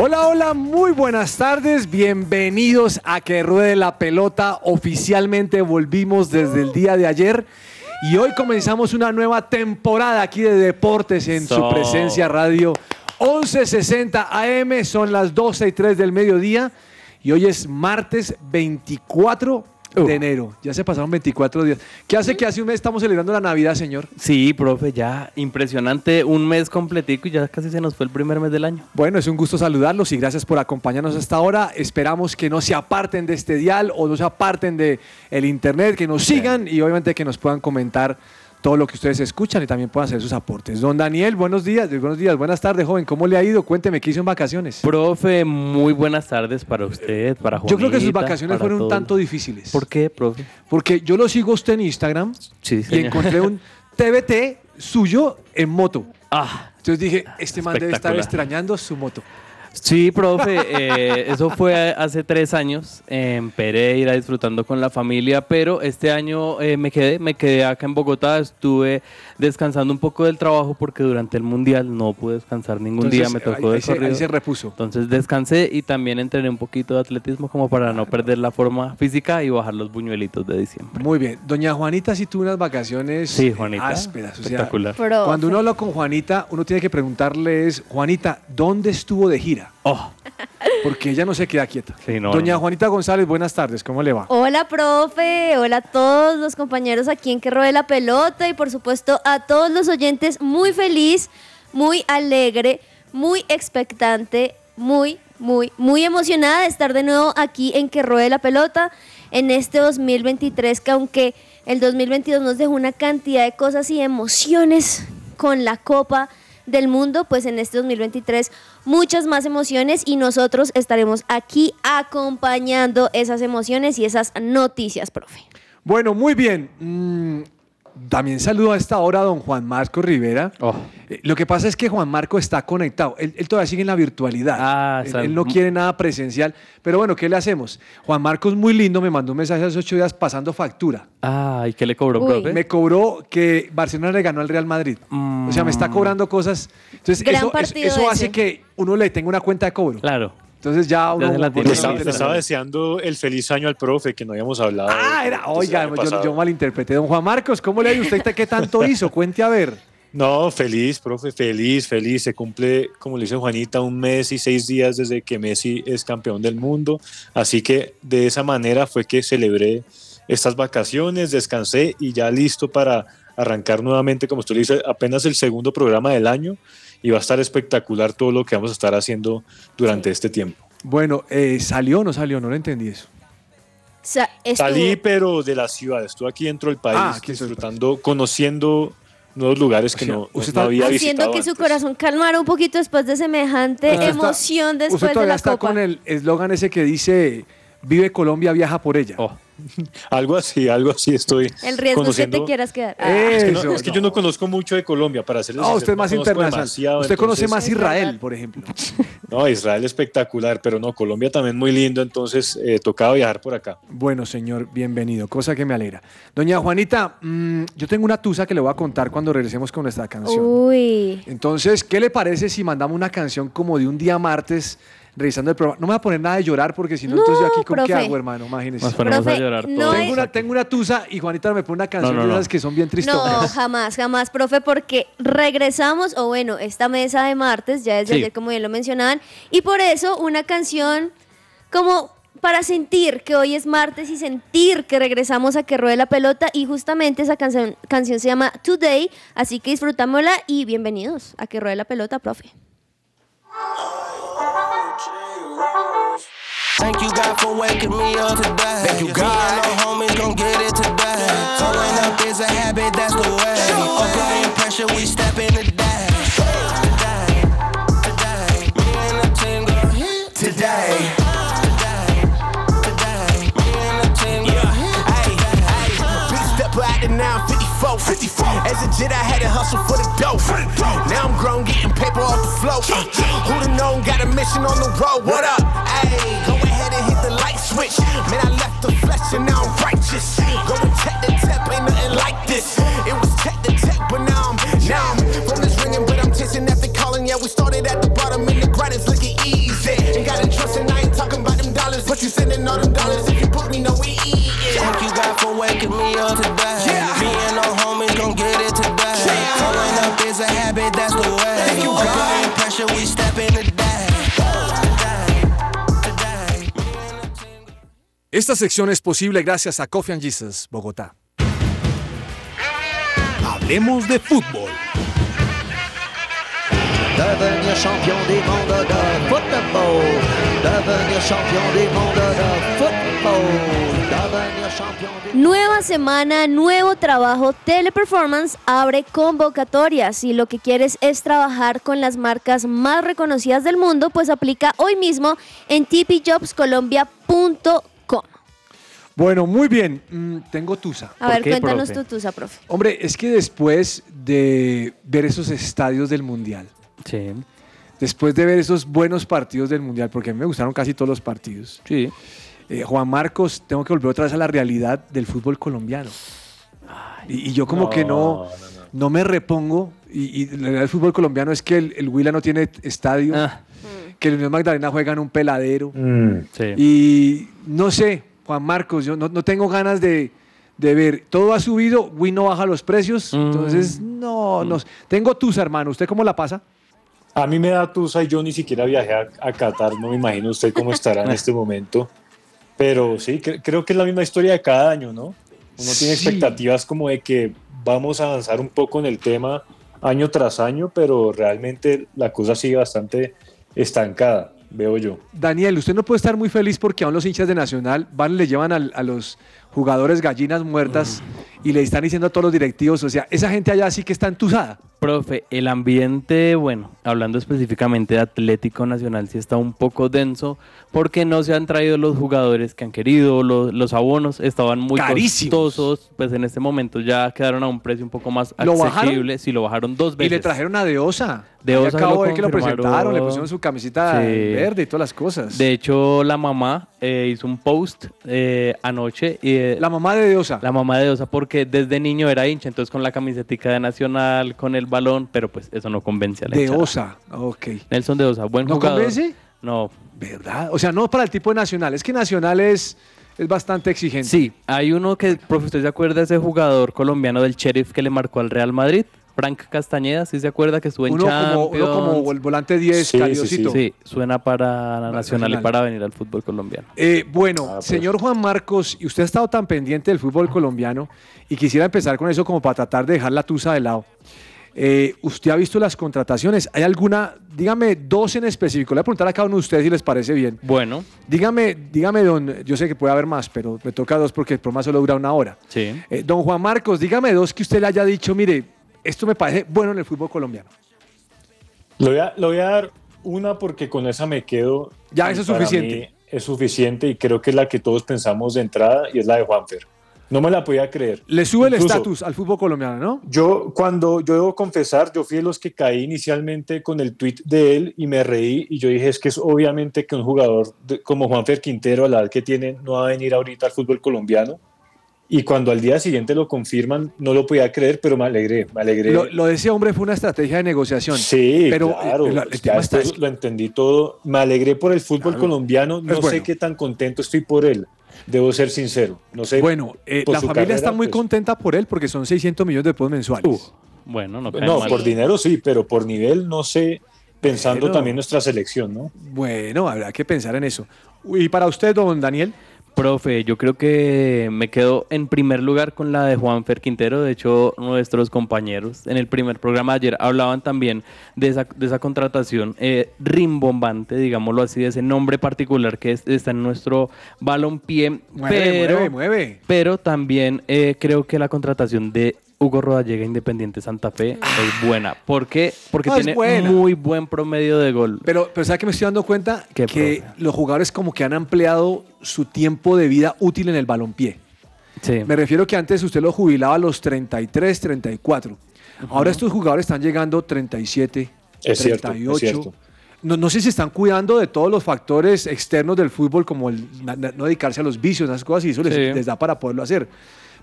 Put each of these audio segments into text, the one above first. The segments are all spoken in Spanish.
Hola, hola, muy buenas tardes. Bienvenidos a Que Ruede la Pelota. Oficialmente volvimos desde el día de ayer y hoy comenzamos una nueva temporada aquí de deportes en su presencia radio. 11:60 AM, son las 12 y 3 del mediodía y hoy es martes 24 de enero. Ya se pasaron 24 días. ¿Qué hace que hace un mes estamos celebrando la Navidad, señor? Sí, profe, ya impresionante, un mes completico y ya casi se nos fue el primer mes del año. Bueno, es un gusto saludarlos y gracias por acompañarnos hasta ahora. Esperamos que no se aparten de este dial o no se aparten de el internet, que nos sigan y obviamente que nos puedan comentar todo lo que ustedes escuchan y también puedan hacer sus aportes. Don Daniel, buenos días, buenos días, buenas tardes, joven. ¿Cómo le ha ido? Cuénteme qué hizo en vacaciones. Profe, muy buenas tardes para usted, para Juanita. Yo creo que sus vacaciones fueron un tanto difíciles. ¿Por qué, profe? Porque yo lo sigo a usted en Instagram Sí, y encontré un TBT suyo en moto. Ah, Entonces dije, este man debe estar extrañando su moto. Sí, profe, eh, eso fue hace tres años en Pereira disfrutando con la familia, pero este año eh, me quedé, me quedé acá en Bogotá, estuve descansando un poco del trabajo porque durante el mundial no pude descansar ningún día, me Entonces, tocó ahí- de ahí se- ahí se repuso. Entonces descansé y también entrené un poquito de atletismo como para no perder la forma física y bajar los buñuelitos de diciembre. Muy bien. Doña Juanita sí tuvo unas vacaciones Sí, Juanita. ásperas. O sea, espectacular. Cuando uno habla con Juanita, uno tiene que preguntarle es, Juanita, ¿dónde estuvo de gira? Oh, Porque ella no se queda quieta. Sí, no, Doña no. Juanita González, buenas tardes, ¿cómo le va? Hola, profe. Hola a todos los compañeros aquí en Que Ruede la Pelota y por supuesto a todos los oyentes. Muy feliz, muy alegre, muy expectante, muy, muy, muy emocionada de estar de nuevo aquí en Que Ruede la Pelota en este 2023 que aunque el 2022 nos dejó una cantidad de cosas y emociones con la Copa del Mundo, pues en este 2023 muchas más emociones y nosotros estaremos aquí acompañando esas emociones y esas noticias, profe. Bueno, muy bien. Mm, también saludo a esta hora a don Juan Marco Rivera. Oh. Eh, Lo que pasa es que Juan Marco está conectado. Él, él todavía sigue en la virtualidad. Ah, él, él no quiere nada presencial. Pero bueno, ¿qué le hacemos? Juan Marco es muy lindo, me mandó un mensaje hace ocho días pasando factura. ah, ¿y qué le cobró, profe? Me cobró que Barcelona le ganó al Real Madrid. O sea, me está cobrando cosas. Entonces, Gran eso, eso- partido eso hace que uno le tenga una cuenta de cobro. Claro. Entonces ya uno. se. Le uno estaba, le estaba deseando el feliz año al profe, que no habíamos hablado. Ah, era. Oiga, yo, malinterpreté. Don Juan Marcos, ¿cómo le ha ido usted? ¿Qué tanto hizo? Cuente a ver. No, feliz, profe, feliz, feliz. Se cumple, como le dice Juanita, un mes y seis días desde que Messi es campeón del mundo. Así que de esa manera fue que celebré estas vacaciones, descansé y ya listo para arrancar nuevamente, como usted le dice, apenas el segundo programa del año y va a estar espectacular todo lo que vamos a estar haciendo durante este tiempo. Bueno, eh, ¿salió o no salió? No lo entendí eso. Salí, pero de la ciudad, estuve aquí dentro del país, Ah, dentro del disfrutando, conociendo nuevos lugares que O sea, no, usted no había haciendo visitado que su corazón calmara un poquito después de semejante Usted está- emoción después usted de todavía la está Copa. con el eslogan ese que dice: Vive Colombia, viaja por ella. Oh, Algo así, algo así estoy El riesgo es que conociendo. te quieras quedar. Ah, Es que, no- Eso, es que yo no conozco mucho de Colombia, para hacerles Ah, sincero, usted es no más internacional. usted conoce más Israel, por ejemplo. No, Israel espectacular, pero no, Colombia también muy lindo, entonces eh, tocaba viajar por acá. Bueno, señor, bienvenido, cosa que me alegra. Doña Juanita, mm, yo tengo una tusa que le voy a contar cuando regresemos con nuestra canción. Uy. Entonces, ¿qué le parece si mandamos una canción como de un día martes revisando el programa? No me voy a poner nada de llorar porque si no, No, entonces yo aquí con qué hago, hermano, imagínese. nos ponemos Profe, a llorar no todos. Tengo una, tengo una tusa y Juanita me pone una canción no, de no. esas que son bien No, tristonas. jamás, jamás, profe, porque regresamos, o bueno, esta mesa de martes, ya desde Sí. ayer, como bien lo mencionaban, y por eso una canción como para sentir que hoy es martes y sentir que regresamos a que ruede la pelota, y justamente esa canción, canción se llama Today, así que disfrutámosla y bienvenidos a que ruede la pelota, profe. Thank you God for waking me up today. Thank you God. Me and no homies gon' get it today. Throwing up is a habit, that's the way. Applying pressure, we step in the day. Today, today, me and the team gon' hit today. Out the 954. 54. 54. As a jit, I had to hustle for the dough. Now I'm grown, getting paper off the flow. Who'da known? Got a mission on the road. What up? Ayy, switch. Man, I left the flesh and now I'm righteous. Esta sección es posible gracias a Coffee and Jesus, Bogotá. Hablemos de fútbol. Devenir champion du monde de football. Devenir champion du monde de football. Devenir champion du Nueva semana, nuevo trabajo. Teleperformance abre convocatorias. Si lo que quieres es trabajar con las marcas más reconocidas del mundo, pues aplica hoy mismo en tpjobscolombia.com. Bueno, muy bien. Mm, tengo tusa. A ver, qué, cuéntanos profe? tu tusa, profe. Hombre, es que después de ver esos estadios del Mundial, Sí, después de ver esos buenos partidos del Mundial, porque a mí me gustaron casi todos los partidos, sí. eh, Juan Marcos, tengo que volver otra vez a la realidad del fútbol colombiano. Y, y yo como que no, no, me repongo. Y, y la realidad del fútbol colombiano es que el, el Huila no tiene estadio, Ah, que el Unión Magdalena juega en un peladero. Mm. sí. Y no sé, Juan Marcos, yo no, no tengo ganas de, de ver. Todo ha subido, Win no baja los precios. Mm. Entonces, no, no. Tengo tusa, hermano. ¿Usted cómo la pasa? A mí me da tusa y yo ni siquiera viajé a, a Qatar, no me imagino usted cómo estará en este momento. Pero sí, cre- creo que es la misma historia de cada año, ¿no? Uno tiene Sí. expectativas como de que vamos a avanzar un poco en el tema año tras año, pero realmente la cosa sigue bastante estancada, veo yo. Daniel, usted no puede estar muy feliz porque aún los hinchas de Nacional van y le llevan al- a los jugadores gallinas muertas y le están diciendo a todos los directivos, o sea, esa gente allá sí que está entusada. Profe, el ambiente, bueno, hablando específicamente de Atlético Nacional, sí está un poco denso porque no se han traído los jugadores que han querido, los, los abonos estaban muy Carísimos. costosos, pues en este momento ya quedaron a un precio un poco más ¿Lo accesible, sí lo bajaron dos Y veces. le trajeron a Deosa. De Ahí Osa acabo de ver que lo presentaron, le pusieron su camiseta Sí. verde y todas las cosas. De hecho, la mamá eh, hizo un post eh, anoche y eh, la mamá de Deosa. la mamá de Osa porque desde niño era hincha, entonces con la camisetica de Nacional, con el balón, pero pues eso no convence a la de hinchada. Osa, ok. Nelson de Osa, buen ¿No jugador. convence? No, ¿Verdad? O sea, no para el tipo de Nacional. Es que Nacional es, es bastante exigente. Sí, hay uno que, profe, ¿usted se acuerda de ese jugador colombiano del Sheriff que le marcó al Real Madrid? Frank Castañeda, ¿sí se acuerda que estuvo en Uno como, uno como el volante 10, Sí, sí, suena para la Nacional y para venir al fútbol colombiano. Eh, bueno, Ah, pues. señor Juan Marcos, y usted ha estado tan pendiente del fútbol colombiano y quisiera empezar con eso como para tratar de dejar la tusa de lado. Eh, ¿Usted ha visto las contrataciones? ¿Hay alguna, dígame dos en específico? Le voy a preguntar a cada uno de ustedes si les parece bien. Bueno, Dígame, dígame, don, yo sé que puede haber más, pero me toca dos porque el programa solo dura una hora. sí. Eh, don Juan Marcos, dígame dos que usted le haya dicho, mire, esto me parece bueno en el fútbol colombiano. Le voy a, le voy a dar una porque con esa me quedo. Ya, eso es para suficiente. mí Es suficiente y creo que es la que todos pensamos de entrada y es la de Juanfer. No me la podía creer. Le sube el estatus al fútbol colombiano, ¿no? Yo, cuando yo debo confesar, yo fui de los que caí inicialmente con el tweet de él y me reí y yo dije, es que es obviamente que un jugador de- como Juanfer Quintero, a la edad que tiene, no va a venir ahorita al fútbol colombiano. Y cuando al día siguiente lo confirman, no lo podía creer, pero me alegré, me alegré. Lo, lo de ese hombre fue una estrategia de negociación. Sí, pero claro. eh, la- el es que tema ya está después es- lo entendí todo. Me alegré por el fútbol Claro. colombiano. No bueno. sé qué tan contento estoy por él. Debo ser sincero. No sé. Bueno, eh, la familia está muy pues. contenta por él porque son 600 millones de pesos mensuales. Uh, bueno, no No, por dinero sí, pero por nivel no sé. Pensando Pero- también nuestra selección, ¿no? Bueno, habrá que pensar en eso. Y para usted, don Daniel, Profe, yo creo que me quedo en primer lugar con la de Juanfer Quintero. De hecho, nuestros compañeros en el primer programa de ayer hablaban también de esa, de esa contratación eh, rimbombante, digámoslo así, de ese nombre particular que es- está en nuestro balompié. mueve, pero, mueve, mueve. pero también eh, creo que la contratación de Hugo Rodallega Independiente Santa Fe es buena. ¿Por qué? Porque No, es tiene buena. muy buen promedio de gol. Pero, pero ¿sabe que me estoy dando cuenta? ¿Qué, que profe? los jugadores como que han ampliado su tiempo de vida útil en el balompié. Sí. Me refiero que antes usted lo jubilaba a los 33, 34. Ahora estos jugadores están llegando 37, Es cierto, es 38. cierto. No, no sé si están cuidando de todos los factores externos del fútbol, como el na- na- no dedicarse a los vicios, esas cosas, y eso les, Sí. les da para poderlo hacer.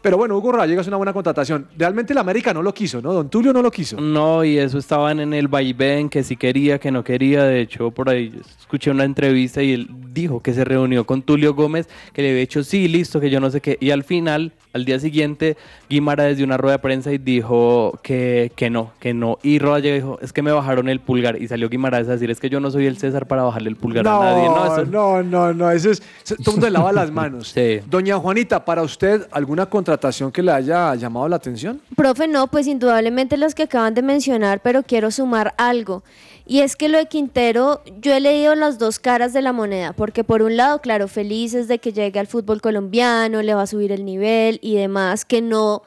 Pero bueno, Hugo Rayega es una buena contratación. Realmente la América no lo quiso, ¿no? Don Tulio no lo quiso. No, y eso estaban en el vaivén, que si quería, que no quería. De hecho, por ahí escuché una entrevista y él dijo que se reunió con Tulio Gómez, que le había dicho sí, listo, que yo no sé qué. Y al final, al día siguiente, Guimara desde una rueda de prensa y dijo que, que no, que no. Y Rodallega dijo, es que me bajaron el pulgar. Y salió Guimara a decir, es que yo no soy el César para bajarle el pulgar a nadie. No, eso- no, no, no, eso es. Todo el mundo lava las manos. Sí. Doña Juanita, ¿para usted alguna contratación que le haya llamado la atención? Profe, no, pues indudablemente las que acaban de mencionar, pero quiero sumar algo. Y es que lo de Quintero, yo he leído las dos caras de la moneda, porque por un lado, claro, felices de que llegue al fútbol colombiano, le va a subir el nivel y demás, que no,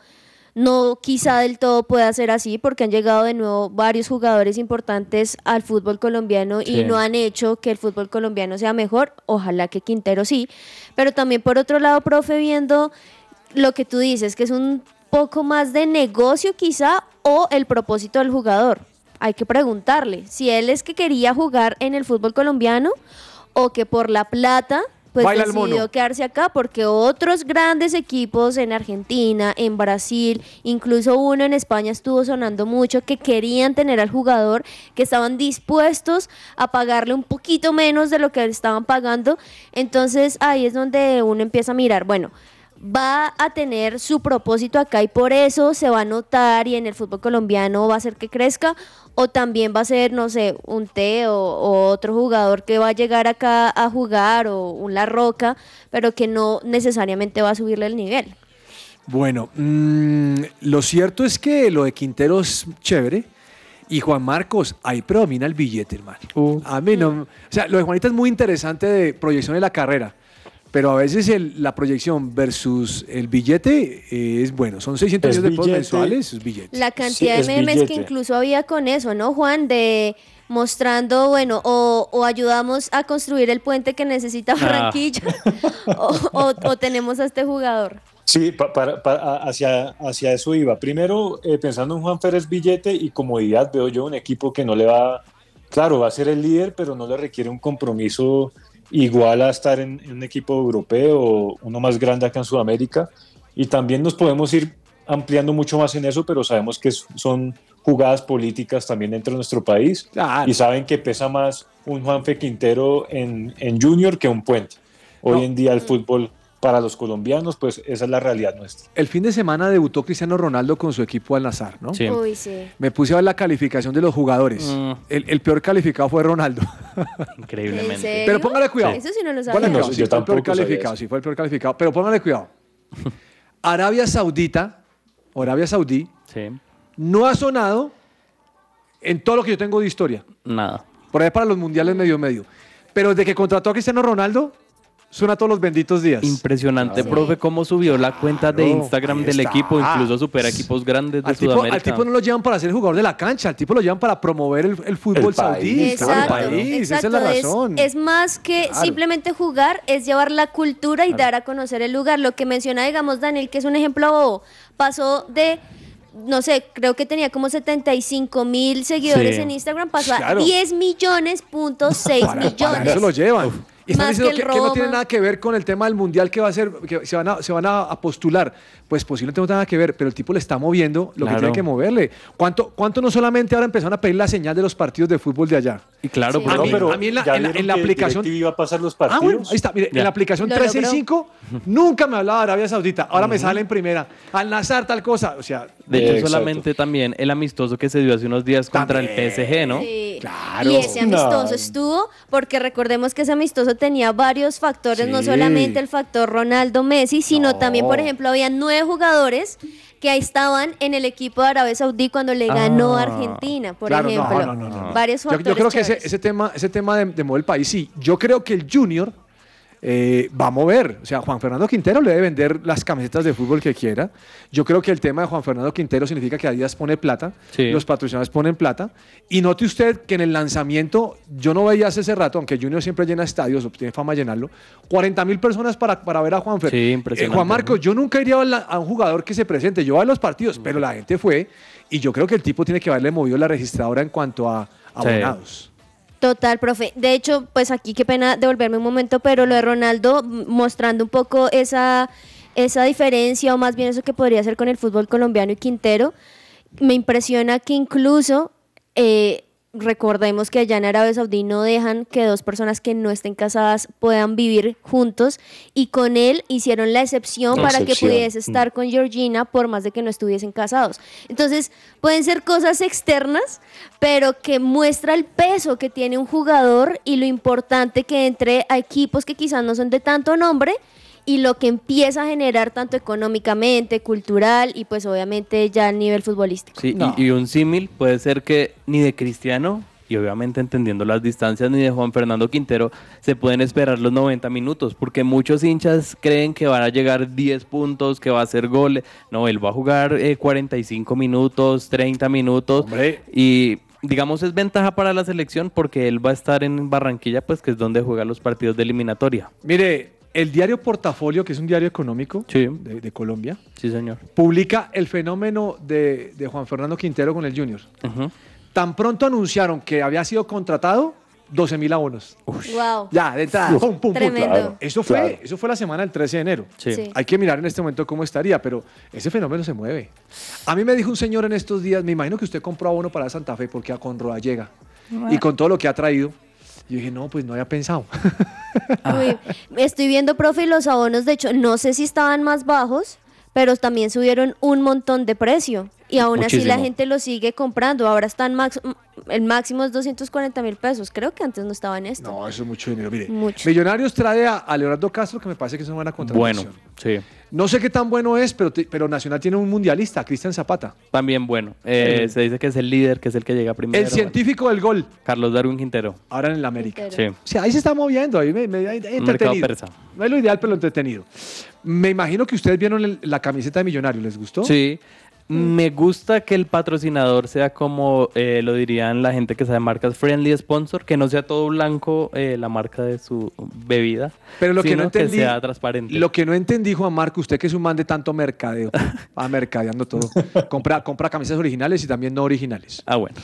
no quizá del todo pueda ser así, porque han llegado de nuevo varios jugadores importantes al fútbol colombiano y no han hecho que el fútbol colombiano sea mejor. Ojalá que Quintero sí. Pero también por otro lado, profe, viendo lo que tú dices, que es un poco más de negocio quizá o el propósito del jugador. Hay que preguntarle si él es que quería jugar en el fútbol colombiano o que por la plata pues Baila decidió quedarse acá porque otros grandes equipos en Argentina, en Brasil, incluso uno en España estuvo sonando mucho que querían tener al jugador, que estaban dispuestos a pagarle un poquito menos de lo que estaban pagando. Entonces ahí es donde uno empieza a mirar, bueno, va a tener su propósito acá y por eso se va a notar y en el fútbol colombiano va a hacer que crezca o también va a ser, no sé, un Teo o otro jugador que va a llegar acá a jugar o un La Roca, pero que no necesariamente va a subirle el nivel. Bueno, mm, lo cierto es que lo de Quintero es chévere. Y Juan Marcos, ahí predomina el billete, hermano. Uh. A mí no. O sea, lo de Juanita es muy interesante de proyección de la carrera. Pero a veces el- la proyección versus el billete eh, es bueno. Son 600 Es millones de pesos mensuales, es billete. La cantidad de memes que incluso había con eso, ¿no, Juan? De mostrando, bueno, o, o ayudamos a construir el puente que necesita Barranquilla, o, o- o tenemos a este jugador. Sí, pa- para- pa- hacia, hacia eso iba. Primero, eh, pensando en Juan Pérez Billete y comodidad, veo yo un equipo que no le va, claro, va a ser el líder, pero no le requiere un compromiso igual a estar en, en un equipo europeo uno más grande acá en Sudamérica. Y también nos podemos ir ampliando mucho más en eso, pero sabemos que son jugadas políticas también dentro de nuestro país Claro. y saben que pesa más un Juanfe Quintero en, en Junior que un Puente. Hoy No. en día el fútbol para los colombianos, pues esa es la realidad nuestra. El fin de semana debutó Cristiano Ronaldo con su equipo al Nazar, ¿no? Sí. Uy, sí. Me puse a ver la calificación de los jugadores. Mm. El, el peor calificado fue Ronaldo. ¿En Increíblemente. serio? Pero póngale cuidado. Eso sí no lo sabía. No, cuidado, yo sí fue el peor calificado, sí fue el peor calificado. Pero póngale cuidado. Arabia Saudita, o Arabia Saudí, Sí. no ha sonado en todo lo que yo tengo de historia. Nada. Por ahí para los mundiales medio medio. Pero desde que contrató a Cristiano Ronaldo, suena todos los benditos días. Impresionante, Claro. profe, cómo subió la cuenta de Instagram del equipo, incluso supera equipos grandes de Al tipo, Sudamérica. al tipo no lo llevan para ser el jugador de la cancha, al tipo lo llevan para promover el, el fútbol El saudí. país, claro, el Exacto, país, esa es exacto, la es, razón. es más que Claro. simplemente jugar, es llevar la cultura y dar a conocer el lugar. Lo que menciona, digamos, Daniel, que es un ejemplo bobo, pasó de, no sé, creo que tenía como 75 mil seguidores Sí. en Instagram, pasó Claro. a 10 millones, punto 6 para, para millones. eso lo llevan. Y están Más diciendo que que, el que no tiene nada que ver con el tema del mundial que va a ser, que se van a, se van a, a postular. Pues posiblemente no tenga nada que ver, pero el tipo le está moviendo lo que tiene que moverle. ¿Cuánto, ¿Cuánto no solamente ahora empezaron a pedir la señal de los partidos de fútbol de allá? Y claro, Sí. A No, mí- pero a mí en la- ¿ya en la- vieron en la que aplicación- iba a pasar los Ah, partidos. bueno, ahí está. Mire, Ya. en la aplicación Lo 3 y logró. 5 nunca me hablaba de Arabia Saudita. Ahora me sale en primera. Al Nazar tal cosa. O sea, de hecho, Exacto. solamente también el amistoso que se dio hace unos días contra el. PSG, ¿no? Sí. Claro. Y ese amistoso No. estuvo, porque recordemos que ese amistoso tenía varios factores, no solamente el factor Ronaldo Messi, sino No. también, por ejemplo, había nueve jugadores que ahí estaban en el equipo de Arabia Saudí cuando le ganó a Ah. Argentina, por Claro, ejemplo. no, no, no. Varios Yo, yo creo que ese, ese tema, ese tema de, de mover el país, sí. Yo creo que el Junior eh, va a mover. O sea, Juan Fernando Quintero le debe vender las camisetas de fútbol que quiera. Yo creo que el tema de Juan Fernando Quintero significa que Adidas pone plata, Sí. los patrocinadores ponen plata. Y note usted que en el lanzamiento, yo no veía hace ese rato, aunque Junior siempre llena estadios, tiene fama llenarlo, 40 mil personas para, para ver a Juan Fer. Sí, Eh, Juan Marcos, yo nunca iría a, la- a un jugador que se presente, yo voy a los partidos, pero la gente fue. Y yo creo que el tipo tiene que haberle movido la registradora en cuanto a Sí. Total, profe. De hecho, pues aquí qué pena devolverme un momento, pero lo de Ronaldo mostrando un poco esa, esa diferencia o más bien eso que podría hacer con el fútbol colombiano y Quintero, me impresiona que incluso eh, recordemos que allá en Arabia Saudí no dejan que dos personas que no estén casadas puedan vivir juntos y con él hicieron la excepción La para que pudiese estar con Georgina por más de que no estuviesen casados. Entonces, pueden ser cosas externas, pero que muestra el peso que tiene un jugador y lo importante que entre a equipos que quizás no son de tanto nombre y lo que empieza a generar tanto económicamente, cultural y pues obviamente ya a nivel futbolístico. Sí, No. y, y un símil puede ser que ni de Cristiano, y obviamente entendiendo las distancias, ni de Juan Fernando Quintero se pueden esperar los 90 minutos, porque muchos hinchas creen que van a llegar 10 puntos, que va a hacer gol. No, él va a jugar eh, 45 minutos, 30 minutos. Hombre. Y digamos es ventaja para la selección porque él va a estar en Barranquilla, pues que es donde juega los partidos de eliminatoria. Mire, el diario Portafolio, que es un diario económico Sí. de, de Colombia, Sí, señor. publica el fenómeno de, de Juan Fernando Quintero con el Junior. Tan pronto anunciaron que había sido contratado, 12 mil abonos. Wow. Ya, de entrada. pum, pum, pum. Tremendo. Claro. Eso fue, Claro. eso fue la semana del 13 de enero. Sí. Sí. Hay que mirar en este momento cómo estaría, pero ese fenómeno se mueve. A mí me dijo un señor en estos días, me imagino que usted compró abono para Santa Fe porque a Conroa llega. Y con todo lo que ha traído. Yo dije, no, pues no había pensado. Uy, estoy viendo, profe, y los abonos, de hecho, no sé si estaban más bajos, pero también subieron un montón de precio. Y aún así la gente lo sigue comprando. Ahora están max, el máximo es 240 mil pesos. Creo que antes no estaba en esto. No, eso es mucho dinero. Mire, Mucho. Millonarios trae a, a Leonardo Castro, que me parece que es una buena Bueno, contratación. sí. No sé qué tan bueno es, pero, te- pero Nacional tiene un mundialista, Cristian Zapata. También bueno. Eh, Se dice que es el líder, que es el que llega primero. El científico del gol, Carlos Darwin Quintero. ahora en el América. Quintero. Sí. O sea, ahí se está moviendo, ahí me, me- entretenido. persa. No es lo ideal, pero entretenido. Me imagino que ustedes vieron el- la camiseta de Millonarios, ¿les gustó? Sí. Me gusta que el patrocinador sea como eh, lo dirían la gente que sabe marcas friendly sponsor, que no sea todo blanco eh, la marca de su bebida, Pero lo que no entendí, sea transparente. lo que no entendí, Juan Marco, usted que es un man de tanto mercadeo, va mercadeando todo, compra, compra camisas originales y también no originales. Ah, bueno.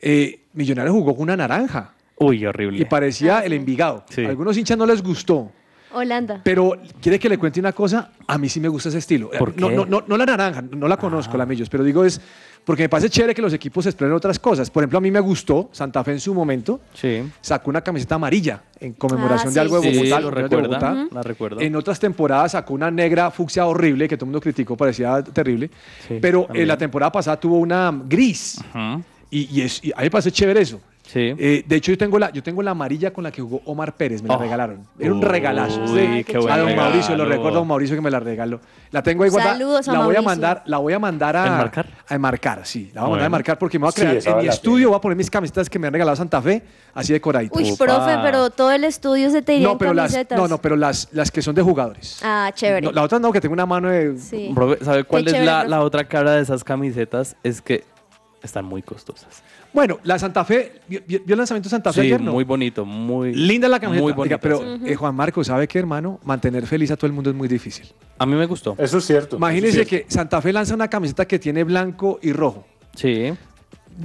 Eh, Millonarios jugó con una naranja Uy, horrible. y parecía el Envigado. Sí. A algunos hinchas no les gustó, Holanda. pero quiere que le cuente una cosa, a mí sí me gusta ese estilo. Eh, ¿Por No, qué? Ah. no, no, no la naranja, no la conozco, la Millos, pero digo es porque me parece chévere que los equipos expresen otras cosas. Por ejemplo, a mí me gustó, Santa Fe en su momento Sí. sacó una camiseta amarilla en conmemoración Ah, de algo de sí, Bogotá. Sí, lo recuerda. Bogotá. La recuerdo. En otras temporadas sacó una negra fucsia horrible que todo el mundo criticó, parecía terrible. Sí, pero en también. la temporada pasada tuvo una gris. Ujú. Y, y es, y a mí me parece chévere eso. Sí. Eh, de hecho, yo tengo, la, yo tengo la amarilla con la que jugó Omar Pérez, me la Oh. regalaron. Era un Uy, regalazo. qué Sí. buen a don regalo. Mauricio, lo recuerdo a don Mauricio que me la regaló. La tengo ahí guardada. Saludos a la voy a mandar, la voy a mandar a ¿Enmarcar? A enmarcar, sí. La voy a mandar a Bueno. enmarcar porque me voy a crear en mi estudio, pena. voy a poner mis camisetas que me han regalado Santa Fe, así decoraditas. Uy, Upa. profe, pero todo el estudio se te iría No, en pero las, camisetas. no, no, pero las, las que son de jugadores. Ah, chévere. No, la otra no, que tengo una mano de... Sí. ¿Sabe cuál es chévere, la, la otra cara de esas camisetas? Es que están muy costosas. Bueno, la Santa Fe, ¿vio, vio el lanzamiento de Santa Fe Sí, ayer? No? muy bonito, muy... Linda la camiseta. Muy Oiga, bonita. pero sí. eh, Juan Marco, ¿sabe qué, hermano? Mantener feliz a todo el mundo es muy difícil. A mí me gustó. Eso es cierto. Imagínense es cierto. que Santa Fe lanza una camiseta que tiene blanco y rojo. Sí.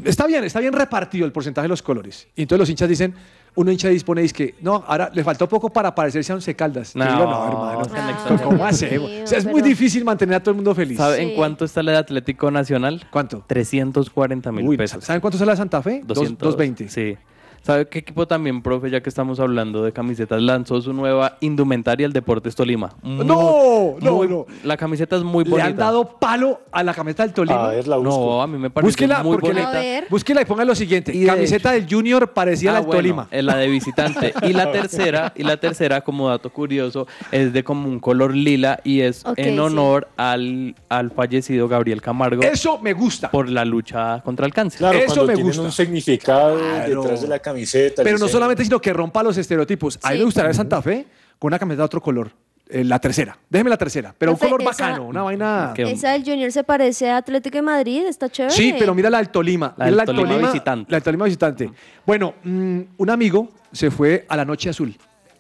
Está bien, está bien repartido el porcentaje de los colores. Y entonces los hinchas dicen, uno hincha dispone y dice que, no, ahora le faltó poco para parecerse a Once Caldas. No, Yo digo, no, hermano. Ah, exagerados. ¿Cómo hacemos? O sea, es muy difícil mantener a todo el mundo feliz. ¿Sabe Sí. en cuánto está la de Atlético Nacional? ¿Cuánto? 340 mil pesos. ¿Saben cuánto sale la Santa Fe? Dos- 200. 220. Sí. ¿Sabe qué equipo también, profe, ya que estamos hablando de camisetas, lanzó su nueva indumentaria, el Deportes Tolima? Muy- No, no, muy- no. La camiseta es muy Le bonita. han dado palo a la camiseta del Tolima. A ver, la busco. No, a mí me parece Búsquela, muy le- bonita. A ver. búsquela y ponga lo siguiente. Y de camiseta del Junior parecía Ah, la del bueno, Tolima. es la de visitante. Y la tercera, y la tercera, como dato curioso, es de como un color lila y es Ok, en sí. honor al, al fallecido Gabriel Camargo Eso me gusta. por la lucha contra el cáncer. Claro, Eso cuando me gusta. un significado Claro. detrás de la camiseta. El Pero no diseño. solamente, sino que rompa los estereotipos. A mí me gustaría Santa Fe con una camiseta de otro color. Eh, la tercera. Déjeme la tercera. Pero un color esa- bacano, una vaina. Esa del Junior se parece a Atlético de Madrid, está chévere. Sí, pero mira la del Tolima. La Mira del Tolima visitante. La del Tolima visitante. Bueno, mm, un amigo se fue a la Noche Azul.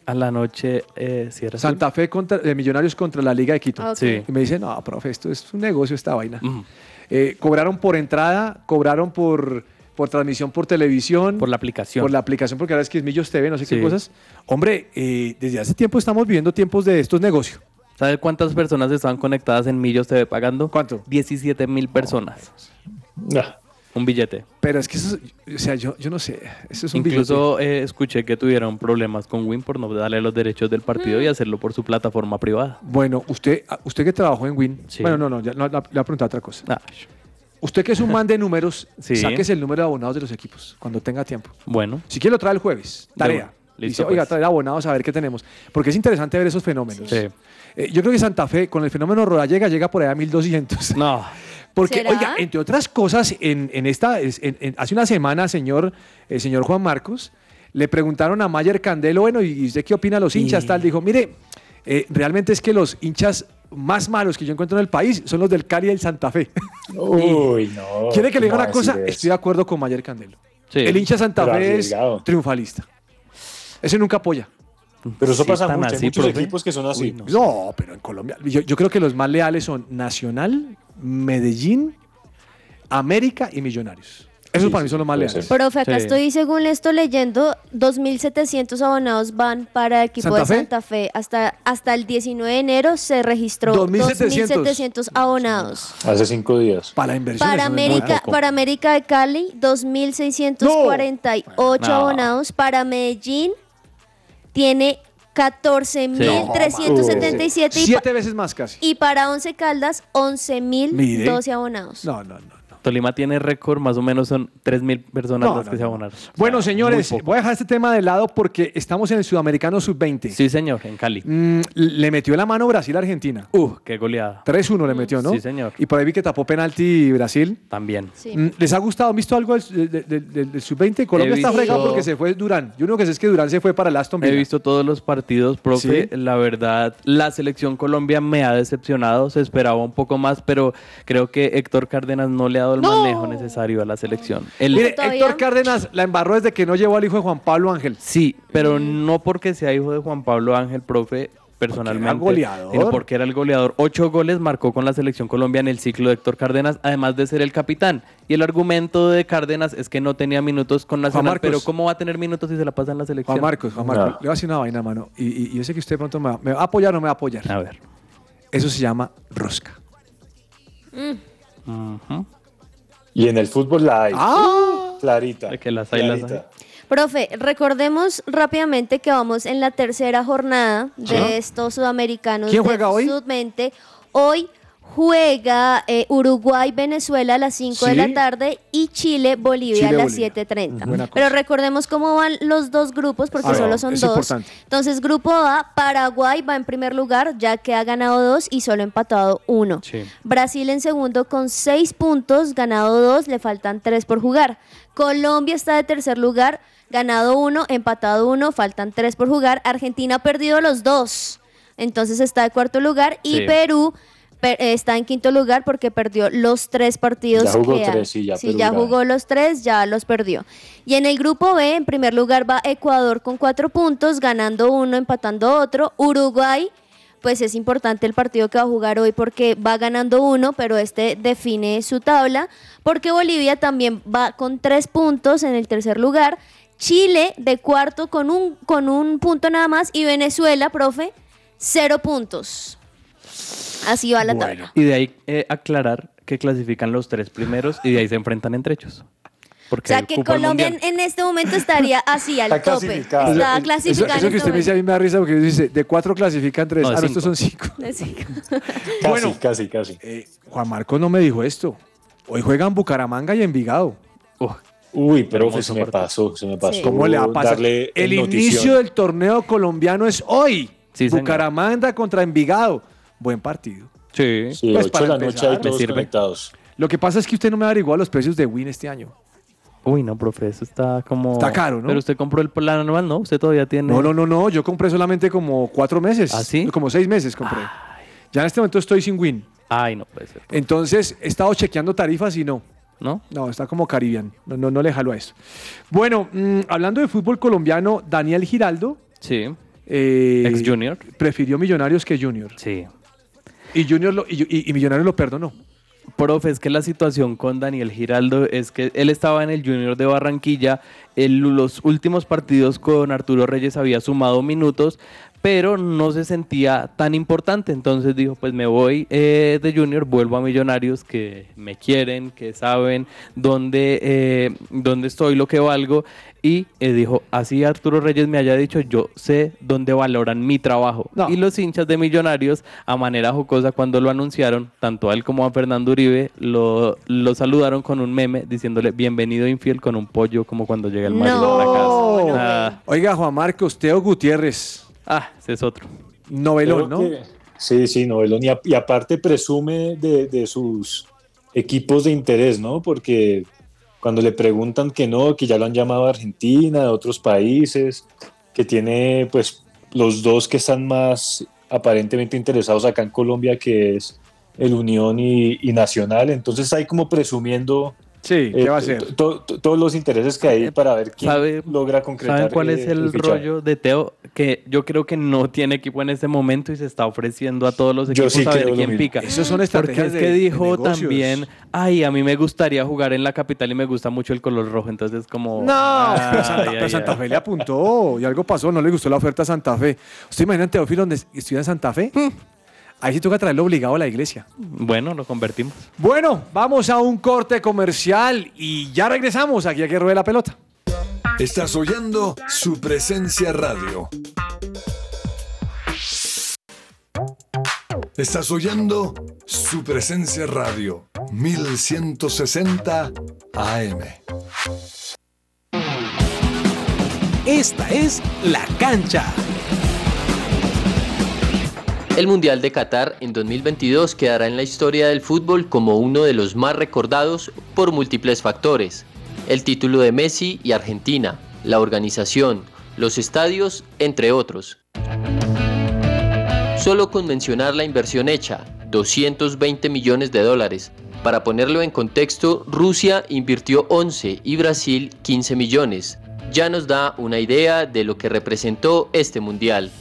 A la noche, eh, ¿sí era azul? Santa Fe contra eh, Millonarios contra la Liga de Quito. Ok. Sí. Y me dice, no, profe, esto es un negocio esta vaina. Ujú. Eh, cobraron por entrada, cobraron por, por transmisión por televisión. Por la aplicación. Por la aplicación, porque ahora es que es Millos TV, no sé qué cosas. Hombre, eh, desde hace tiempo estamos viviendo tiempos de estos negocios. ¿Sabe cuántas personas estaban conectadas en Millos TV pagando? ¿Cuánto? 17 mil personas. Nah. Un billete. Pero es que eso, es- o sea, yo, yo no sé, eso es un billete. Incluso eh, escuché que tuvieron problemas con Win por no darle los derechos del partido y hacerlo por su plataforma privada. Bueno, usted, ah, usted que trabajó en Win, Sí. bueno, no, no, ya, no, le voy a preguntar otra cosa. Ah, Usted que es un man de números, Sí. sáquese el número de abonados de los equipos cuando tenga tiempo. bueno, Si quiere lo trae el jueves, tarea. listo, Dice, oiga, pues. traer abonados a ver qué tenemos. Porque es interesante ver esos fenómenos. Sí. Eh, yo creo que Santa Fe, con el fenómeno Rodallega, llega por ahí a 1200. no. Porque, ¿Será? oiga, entre otras cosas, en, en esta, es- en- en- hace una semana, señor, el señor Juan Marcos, le preguntaron a Mayer Candelo, bueno, ¿y usted qué opina de los hinchas? Tal, dijo, mire, eh, realmente es que los hinchas más malos que yo encuentro en el país son los del Cali y del Santa Fe. Uy, no. ¿Quiere que le diga ¿cómo una cosa? eso? Estoy de acuerdo con Mayer Candelo. Sí. El hincha Santa Fe es triunfalista. Ese nunca apoya. Pero eso Sí, pasa mucho. Hay muchos profe. equipos que son así. Uy, no. No, pero en Colombia. Yo, yo creo que los más leales son Nacional, Medellín, América y Millonarios. Esos Sí, para mí sí, son los más leales. Profe, acá Sí. estoy, según esto leyendo, 2.700 abonados van para el equipo ¿Santa de Fe? Santa Fe. Hasta, hasta el 19 de enero se registró 2.700. 2.700 abonados. Hace cinco días. Para inversiones. Para eso no América, para América de Cali, 2.648 No. abonados. Para Medellín, tiene 14.377. y, pa- Siete veces más casi. y para Once Caldas, 11.012 abonados. No, no, no. Tolima tiene récord, más o menos son 3 mil personas No, las no, que se abonaron. Bueno, O sea, señores, voy a dejar este tema de lado porque estamos en el Sudamericano Sub-20. Sí, señor, en Cali. Mm, le metió la mano Brasil a Argentina. Uh, qué goleada. 3-1 le metió, ¿no? Sí, señor. Y por ahí vi que tapó penalti Brasil. También. Sí. Mm, ¿Les ha gustado? ¿Han visto algo del, del- del- del- del Sub-20? Colombia He está visto- fregado porque se fue Durán. Yo único que sé es que Durán se fue para el Aston He Villa. visto todos los partidos, profe. Sí. La verdad, la selección Colombia me ha decepcionado. Se esperaba un poco más, pero creo que Héctor Cárdenas no le ha dado el manejo necesario a la selección. El- Mire, ¿Todavía? Héctor Cárdenas la embarró desde que no llevó al hijo de Juan Pablo Ángel. Sí, pero no porque sea hijo de Juan Pablo Ángel, profe, personalmente. goleador. sino porque era el goleador. Ocho goles marcó con la selección Colombia en el ciclo de Héctor Cárdenas, además de ser el capitán. Y el argumento de Cárdenas es que no tenía minutos con Nacional, Marcos. pero ¿cómo va a tener minutos si se la pasa en la selección? Juan Marcos, Juan Marcos, No. le voy a decir una vaina, mano. Y, y- y yo sé que usted pronto me va, me va a apoyar o no me va a apoyar. A ver. Eso se llama rosca. Ujú. Y en el fútbol la hay. ¡Ah! Clarita. De que las hay, las clarita. Profe, recordemos rápidamente que vamos en la tercera jornada de estos sudamericanos. ¿Quién de juega hoy? Sub-20. Hoy juega eh, Uruguay-Venezuela a las 5 de la tarde y Chile-Bolivia a las Bolivia. 7.30. Buena cosa. Pero recordemos cómo van los dos grupos, porque A ver, solo son dos. importante. Entonces, grupo A, Paraguay va en primer lugar, ya que ha ganado dos y solo empatado uno. Sí. Brasil en segundo con seis puntos, ganado dos, le faltan tres por jugar. Colombia está de tercer lugar, ganado uno, empatado uno, faltan tres por jugar. Argentina ha perdido los dos, entonces está de cuarto lugar. Y Sí. Perú per- está en quinto lugar porque perdió los tres partidos Ya jugó que ha- tres, sí, ya ya jugó los tres, ya los perdió. Y en el grupo B, en primer lugar va Ecuador con cuatro puntos, ganando uno, empatando otro. Uruguay pues es importante el partido que va a jugar hoy porque va ganando uno, pero este define su tabla, porque Bolivia también va con tres puntos en el tercer lugar, Chile de cuarto con un, con un punto nada más y Venezuela, profe, cero puntos. Así va la tabla. Y de ahí eh, aclarar que clasifican los tres primeros y de ahí se enfrentan entre ellos. O sea que Colombia en, este momento estaría así al Está tope. Está Eso, clasificada. eso en que usted me dice a mí me da risa porque dice, de cuatro clasifican tres. No, ah, no, estos son cinco. Casi, Bueno. casi, casi. Eh, Juan Marcos no me dijo esto. Hoy juegan Bucaramanga y Envigado. Uy, pero Hermoso se me pasó, se me pasó. Sí. ¿Cómo le va a pasar? Darle El notición. inicio del torneo colombiano es hoy. Sí. Bucaramanga contra Envigado. Buen partido. sí. Sí, Pues 8 para de la noche empezar, me todos conectados. Lo que pasa es que usted no me averiguó los precios de Win este año. Uy, no, profe, eso está como... Está caro, ¿no? Pero usted compró el plan anual, ¿no? Usted todavía tiene... No, no, no, no. Yo compré solamente como cuatro meses. ¿Ah, sí? Como seis meses compré. Ya en este momento estoy sin win. Ay, no puede ser. Entonces he estado chequeando tarifas y no. ¿No? No, está como Caribbean. No, no, no le jalo a eso. Bueno, mm, hablando de fútbol colombiano, Daniel Giraldo. Sí. eh, Ex Junior. Prefirió Millonarios que Junior. Sí. Y Junior lo- y, lo perdonó. Profe, es que la situación con Daniel Giraldo es que él estaba en el Junior de Barranquilla. En los últimos partidos con Arturo Reyes había sumado minutos, pero no se sentía tan importante. Entonces dijo, pues me voy eh, de Junior, vuelvo a Millonarios que me quieren, que saben dónde, eh, dónde estoy, lo que valgo. Y eh, dijo, así Arturo Reyes me haya dicho, yo sé dónde valoran mi trabajo. No. Y los hinchas de Millonarios, a manera jocosa, cuando lo anunciaron, tanto a él como a Fernando Uribe, lo, lo saludaron con un meme diciéndole, bienvenido infiel con un pollo, como cuando llega el marido No. a la casa. Ah, Oiga, Juan Marcos, Teo Gutiérrez, ah, ese es otro. novelón, Creo ¿no? que- sí, sí, novelón. Y, a- y aparte presume de, de sus equipos de interés, ¿no? Porque cuando le preguntan que no, que ya lo han llamado a Argentina, de otros países, que tiene pues los dos que están más aparentemente interesados acá en Colombia, que es el Unión y, y Nacional. Entonces ahí como presumiendo Sí, ¿qué eh, va a to- to- todos los intereses que hay para ver quién ¿Sabe- logra concretar. ¿Saben cuál eh, es el, rollo de Teo? Que yo creo que no tiene equipo en este momento y se está ofreciendo a todos los Yo equipos sí a ver quién mismo. pica. Esos son Porque estrategias es de- que de dijo también, ay, a mí me gustaría jugar en la capital y me gusta mucho el color rojo, entonces como... No, ay, pero Santa, pero ay, Santa ay. Fe le apuntó y algo pasó, no le gustó la oferta a Santa Fe. ¿Usted imagina a Teófilo donde estudia en Santa Fe? Hmm. Ahí sí toca traerlo obligado a la iglesia. Bueno, lo convertimos. Bueno, vamos a un corte comercial y ya regresamos aquí a que ruede la pelota. Estás oyendo su presencia radio. Estás oyendo su presencia radio 1160 AM. Esta es La Cancha. El Mundial de Qatar en 2022 quedará en la historia del fútbol como uno de los más recordados por múltiples factores. El título de Messi y Argentina, la organización, los estadios, entre otros. Solo con mencionar la inversión hecha, 220 millones de dólares. Para ponerlo en contexto, Rusia invirtió 11 y Brasil 15 millones. Ya nos da una idea de lo que representó este mundial.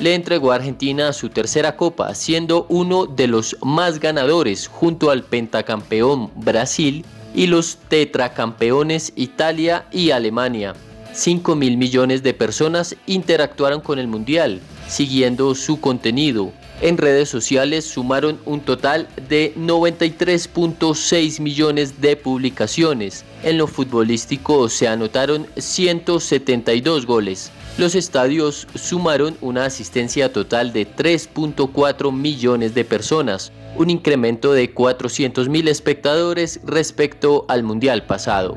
Le entregó a Argentina su tercera copa, siendo uno de los más ganadores junto al pentacampeón Brasil y los tetracampeones Italia y Alemania. 5 mil millones de personas interactuaron con el Mundial, siguiendo su contenido. En redes sociales sumaron un total de 93.6 millones de publicaciones. En lo futbolístico se anotaron 172 goles. Los estadios sumaron una asistencia total de 3.4 millones de personas, un incremento de 400 mil espectadores respecto al Mundial pasado.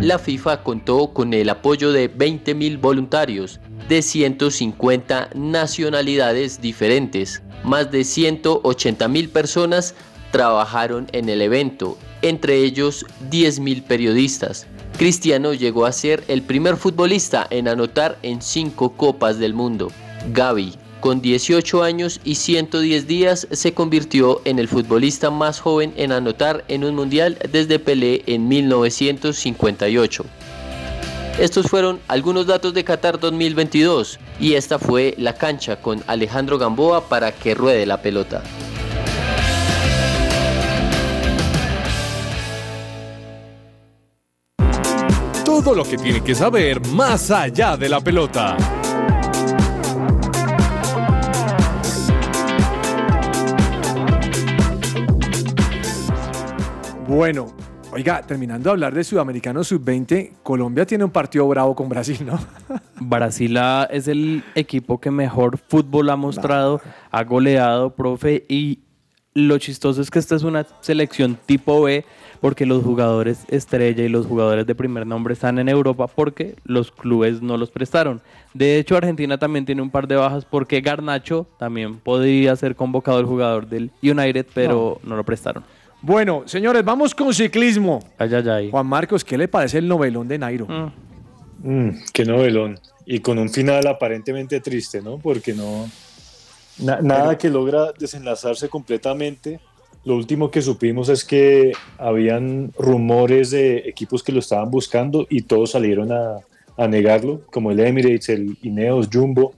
La FIFA contó con el apoyo de 20.000 voluntarios de 150 nacionalidades diferentes. Más de 180.000 personas trabajaron en el evento, entre ellos 10.000 periodistas. Cristiano llegó a ser el primer futbolista en anotar en cinco Copas del Mundo. Gaby, con 18 años y 110 días, se convirtió en el futbolista más joven en anotar en un mundial desde Pelé en 1958. Estos fueron algunos datos de Qatar 2022 y esta fue la cancha con Alejandro Gamboa para que ruede la pelota. Todo lo que tiene que saber más allá de la pelota. Bueno, oiga, terminando de hablar de Sudamericano Sub-20, Colombia tiene un partido bravo con Brasil, ¿no? Brasil es el equipo que mejor fútbol ha mostrado, ha goleado, profe, y lo chistoso es que esta es una selección tipo B porque los jugadores estrella y los jugadores de primer nombre están en Europa porque los clubes no los prestaron. De hecho, Argentina también tiene un par de bajas porque Garnacho también podría ser convocado el jugador del United, pero no, lo prestaron. Bueno, señores, vamos con ciclismo. Ay, ay, ay. Juan Marcos, ¿qué le parece el novelón de Nairo? Mm, qué novelón. Y con un final aparentemente triste, ¿no? Porque no. na- nada que logra desenlazarse completamente. Lo último que supimos es que habían rumores de equipos que lo estaban buscando y todos salieron a, a negarlo, como el Emirates, el Ineos, Jumbo.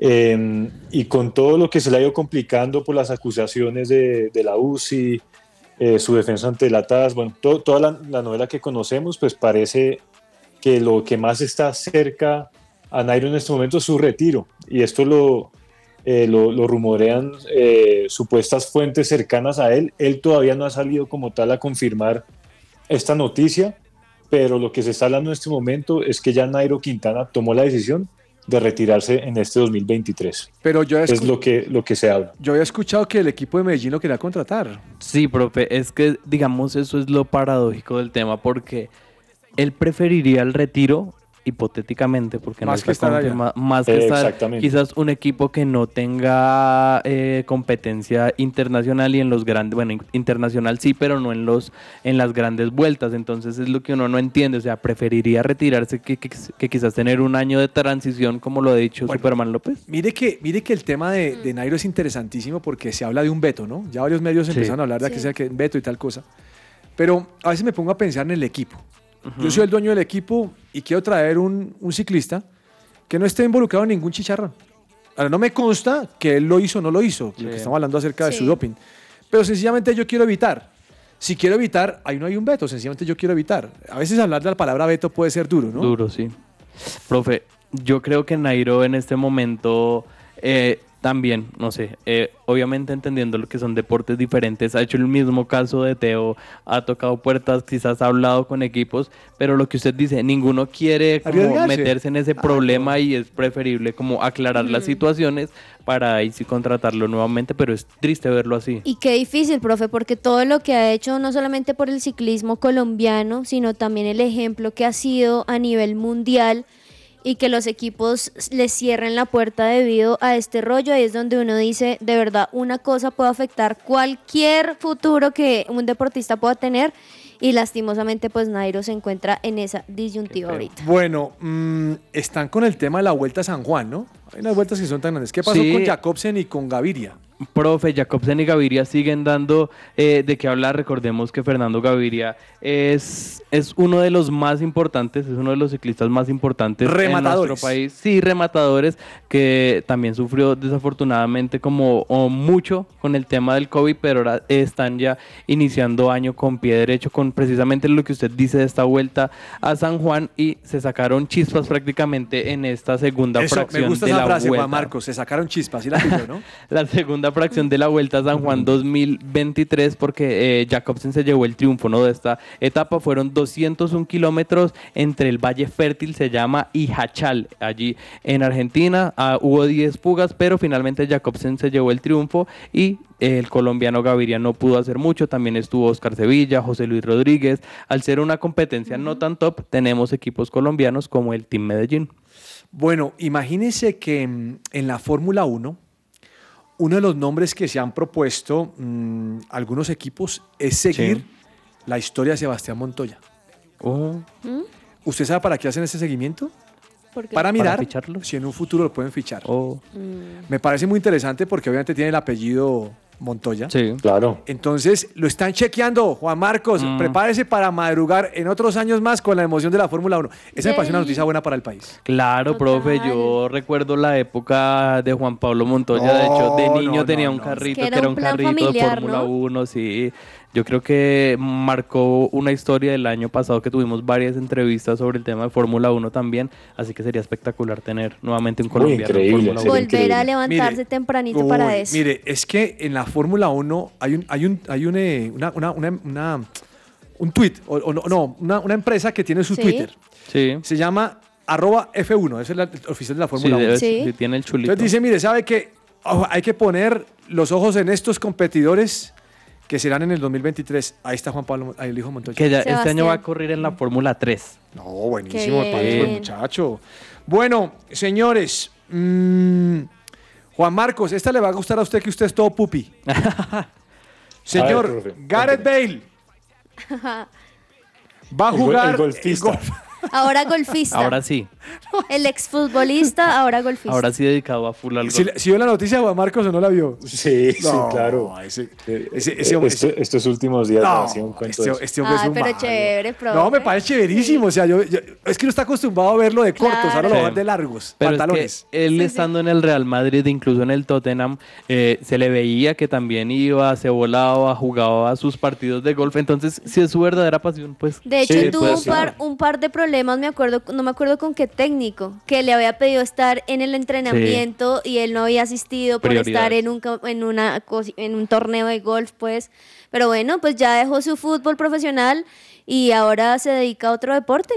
Eh, y con todo lo que se le ha ido complicando por las acusaciones de, de la UCI, eh, su defensa ante la TAS, bueno, to- toda la, la novela que conocemos, pues parece que lo que más está cerca a Nairo en este momento es su retiro. Y esto lo, eh, lo rumorean eh, supuestas fuentes cercanas a él. Él todavía no ha salido como tal a confirmar esta noticia, pero lo que se está hablando en este momento es que ya Nairo Quintana tomó la decisión de retirarse en este 2023. Pero yo he, Es lo que, lo que se habla. yo había escuchado que el equipo de Medellín lo quería contratar. Sí, profe, es que digamos eso es lo paradójico del tema porque él preferiría el retiro hipotéticamente porque Más no que está estar allá. confirmado, más que Eh, estar quizás un equipo que no tenga eh, competencia internacional y en los grandes bueno in- internacional sí pero no en los en las grandes vueltas entonces es lo que uno no entiende o sea preferiría retirarse que, que- que quizás tener un año de transición como lo ha dicho Superman López Mire que, mire que el tema de, de Nairo es interesantísimo porque se habla de un veto, ¿no? Ya varios medios Sí. empezaron a hablar de que Sí. sea que veto y tal cosa. Pero a veces me pongo a pensar en el equipo. Yo soy el dueño del equipo y quiero traer un, un ciclista que no esté involucrado en ningún chicharrón. Ahora, no me consta que él lo hizo o no lo hizo, lo que estamos hablando acerca de su doping. Pero sencillamente yo quiero evitar. Si quiero evitar, ahí no hay un veto, sencillamente yo quiero evitar. A veces hablar de la palabra veto puede ser duro, ¿no? Duro, sí. Profe, yo creo que Nairo en este momento eh, también, no sé, eh, obviamente entendiendo lo que son deportes diferentes, ha hecho el mismo caso de Teo, ha tocado puertas, quizás ha hablado con equipos, pero lo que usted dice, ninguno quiere como meterse en ese problema y es preferible como aclarar las situaciones para ahí sí contratarlo nuevamente, pero es triste verlo así. Y qué difícil, profe, porque todo lo que ha hecho, no solamente por el ciclismo colombiano, sino también el ejemplo que ha sido a nivel mundial y que los equipos le cierren la puerta debido a este rollo, ahí es donde uno dice, de verdad, una cosa puede afectar cualquier futuro que un deportista pueda tener y lastimosamente pues Nairo se encuentra en esa disyuntiva ahorita. Bueno, mm, están con el tema de la Vuelta a San Juan, ¿no? Hay unas vueltas que son tan grandes. ¿Qué pasó Sí. con Jacobsen y con Gaviria? Profe, Jacobsen y Gaviria siguen dando eh, de qué hablar. Recordemos que Fernando Gaviria es, es uno de los más importantes, es uno de los ciclistas más importantes en Rematadores. nuestro país. Sí, rematadores, que también sufrió desafortunadamente como o mucho con el tema del COVID, pero ahora están ya iniciando año con pie derecho, con precisamente lo que usted dice de esta vuelta a San Juan y se sacaron chispas prácticamente en esta segunda Eso, fracción de esa la frase, vuelta. Juan Marcos. Se sacaron chispas, ¿sí la pilló, no? La segunda fracción de la Vuelta a San Juan 2023 porque eh, Jacobsen se llevó el triunfo ¿no? de esta etapa. Fueron 201 kilómetros entre el Valle Fértil, se llama Ijachal, allí en Argentina. Ah, hubo 10 fugas, pero finalmente Jacobsen se llevó el triunfo y el colombiano Gaviria no pudo hacer mucho. También estuvo Oscar Sevilla, José Luis Rodríguez. Al ser una competencia no tan top, tenemos equipos colombianos como el Team Medellín. Bueno, imagínense que mm, en la Fórmula 1, uno de los nombres que se han propuesto mm, algunos equipos es seguir Sí. la historia de Sebastián Montoya. Oh, ¿Usted sabe para qué hacen ese seguimiento? Para mirar ficharlo? si en un futuro lo pueden fichar. oh, Mm. Me parece muy interesante porque obviamente tiene el apellido Montoya. sí. Claro. Entonces lo están chequeando, Juan Marcos. Mm. Prepárese para madrugar en otros años más con la emoción de la Fórmula 1. Esa me parece una noticia buena para el país. Claro, Total. profe, yo recuerdo la época de Juan Pablo Montoya, de hecho, de niño no, tenía no, un carrito Es que que era, un carrito de Fórmula ¿no? 1, sí. Yo creo que marcó una historia del año pasado que tuvimos varias entrevistas sobre el tema de Fórmula 1 también, así que sería espectacular tener nuevamente un colombiano en Fórmula sería 1. Volver a levantarse Mire, tempranito para eso. Mire, es que en la Fórmula 1 hay un, hay un, hay un, eh, una, una, una, una- un tweet, o, o no, no, una, una empresa que tiene su Sí. Twitter. Sí, Se llama arroba F1, es el, el oficial de la sí, Fórmula 1. debe- Sí. sí, tiene el chulito. Entonces dice, mire, ¿sabe que hay que poner los ojos en estos competidores que serán en el 2023? Ahí está Juan Pablo, ahí el hijo Montoya. que ya este año va a correr en la Fórmula 3. No, buenísimo, Qué me parece, bien. muchacho. Bueno, señores, mm, Juan Marcos, esta le va a gustar a usted que usted es todo pupi. Señor ver, Gareth Bale va a El gol- jugar el golfista. golf. Ahora golfista. Ahora sí, El exfutbolista, ahora golfista. ahora sí dedicado a full al ¿Sí, golf. sí vio la noticia Juan Marcos o no la vio? Sí, sí, claro. ese- ese- ese hombre- esto- estos últimos días No, hacía un cuento este, de este hombre Ay, es un pero malo. chévere, profe. No, me parece chéverísimo. O sea, yo, yo- es que no está acostumbrado a verlo de cortos, ahora lo Claro. va a ver Sí. de largos, Pero es pantalones. que él Sí, sí. estando en el Real Madrid, incluso en el Tottenham, eh, se le veía que también iba, se volaba, jugaba sus partidos de golf. Entonces, si es su verdadera pasión, pues. De hecho, Sí, tuvo un par, un par de problemas, me acuerdo, no me acuerdo con qué técnico, que le había pedido estar en el entrenamiento y él no había asistido por estar en un, en, una, en un torneo de golf, pues. Pero bueno, pues ya dejó su fútbol profesional y ahora se dedica a otro deporte.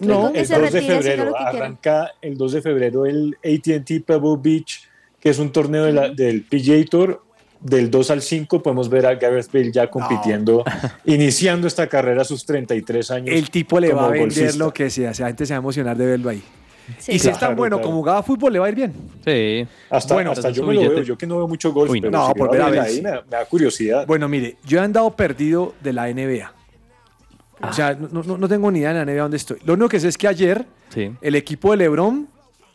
No, que el se 2 de febrero arranca el 2 de febrero el AT&T Pebble Beach, que es un torneo de la- del PGA Tour. Del 2 al 5 podemos ver a Gareth Bale ya compitiendo, iniciando esta carrera a sus 33 años. El tipo le va a vender golfista. lo que sea. O sea, la gente se va a emocionar de verlo ahí. Sí. y si es tan bueno claro. como jugaba fútbol, le va a ir bien. Sí. Hasta, Bueno, hasta yo me lo veo, yo que no veo mucho golf, Uy, pero no, si por ver a ver. ahí me, da- me da curiosidad. Bueno, mire, yo he andado perdido de la NBA. O sea, no, no- no tengo ni idea de la NBA dónde estoy. Lo único que sé es que ayer Sí. el equipo de LeBron,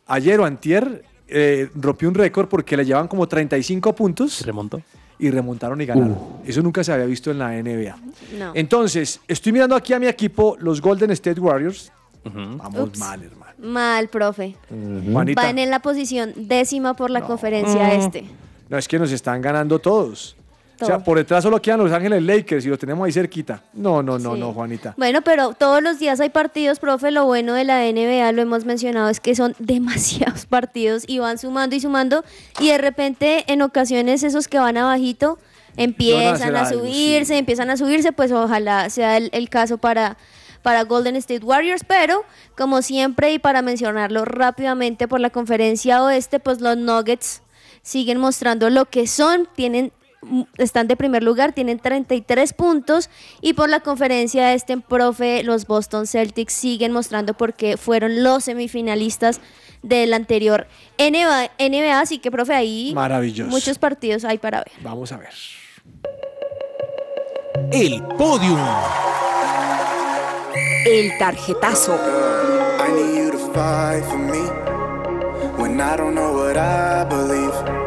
ayer o antier, eh, rompió un récord porque le llevaban como 35 puntos ¿Se remontó? y remontaron y ganaron. Eso nunca se había visto en la NBA. No. Entonces, estoy mirando aquí a mi equipo, los Golden State Warriors. Vamos Ups. mal, hermano. Mal, profe. Van en la posición décima por la conferencia Mm. este. No, es que nos están ganando todos. O sea, por detrás solo quedan Los Ángeles Lakers y lo tenemos ahí cerquita. No, no, no, Sí. no, Juanita. Bueno, pero todos los días hay partidos, profe. Lo bueno de la NBA, lo hemos mencionado, es que son demasiados partidos y van sumando y sumando. Y de repente, en ocasiones, esos que van abajito empiezan a algo, subirse, empiezan a subirse. Pues ojalá sea el, el caso para, para Golden State Warriors. Pero, como siempre, y para mencionarlo rápidamente por la conferencia oeste, pues los Nuggets siguen mostrando lo que son. Tienen están de primer lugar, tienen 33 puntos y por la conferencia este profe, los Boston Celtics siguen mostrando porque fueron los semifinalistas del anterior NBA, NBA así que profe ahí Maravilloso. muchos partidos hay para ver. Vamos a ver. El podium. El tarjetazo. I need you to fight for me when I don't know what I believe.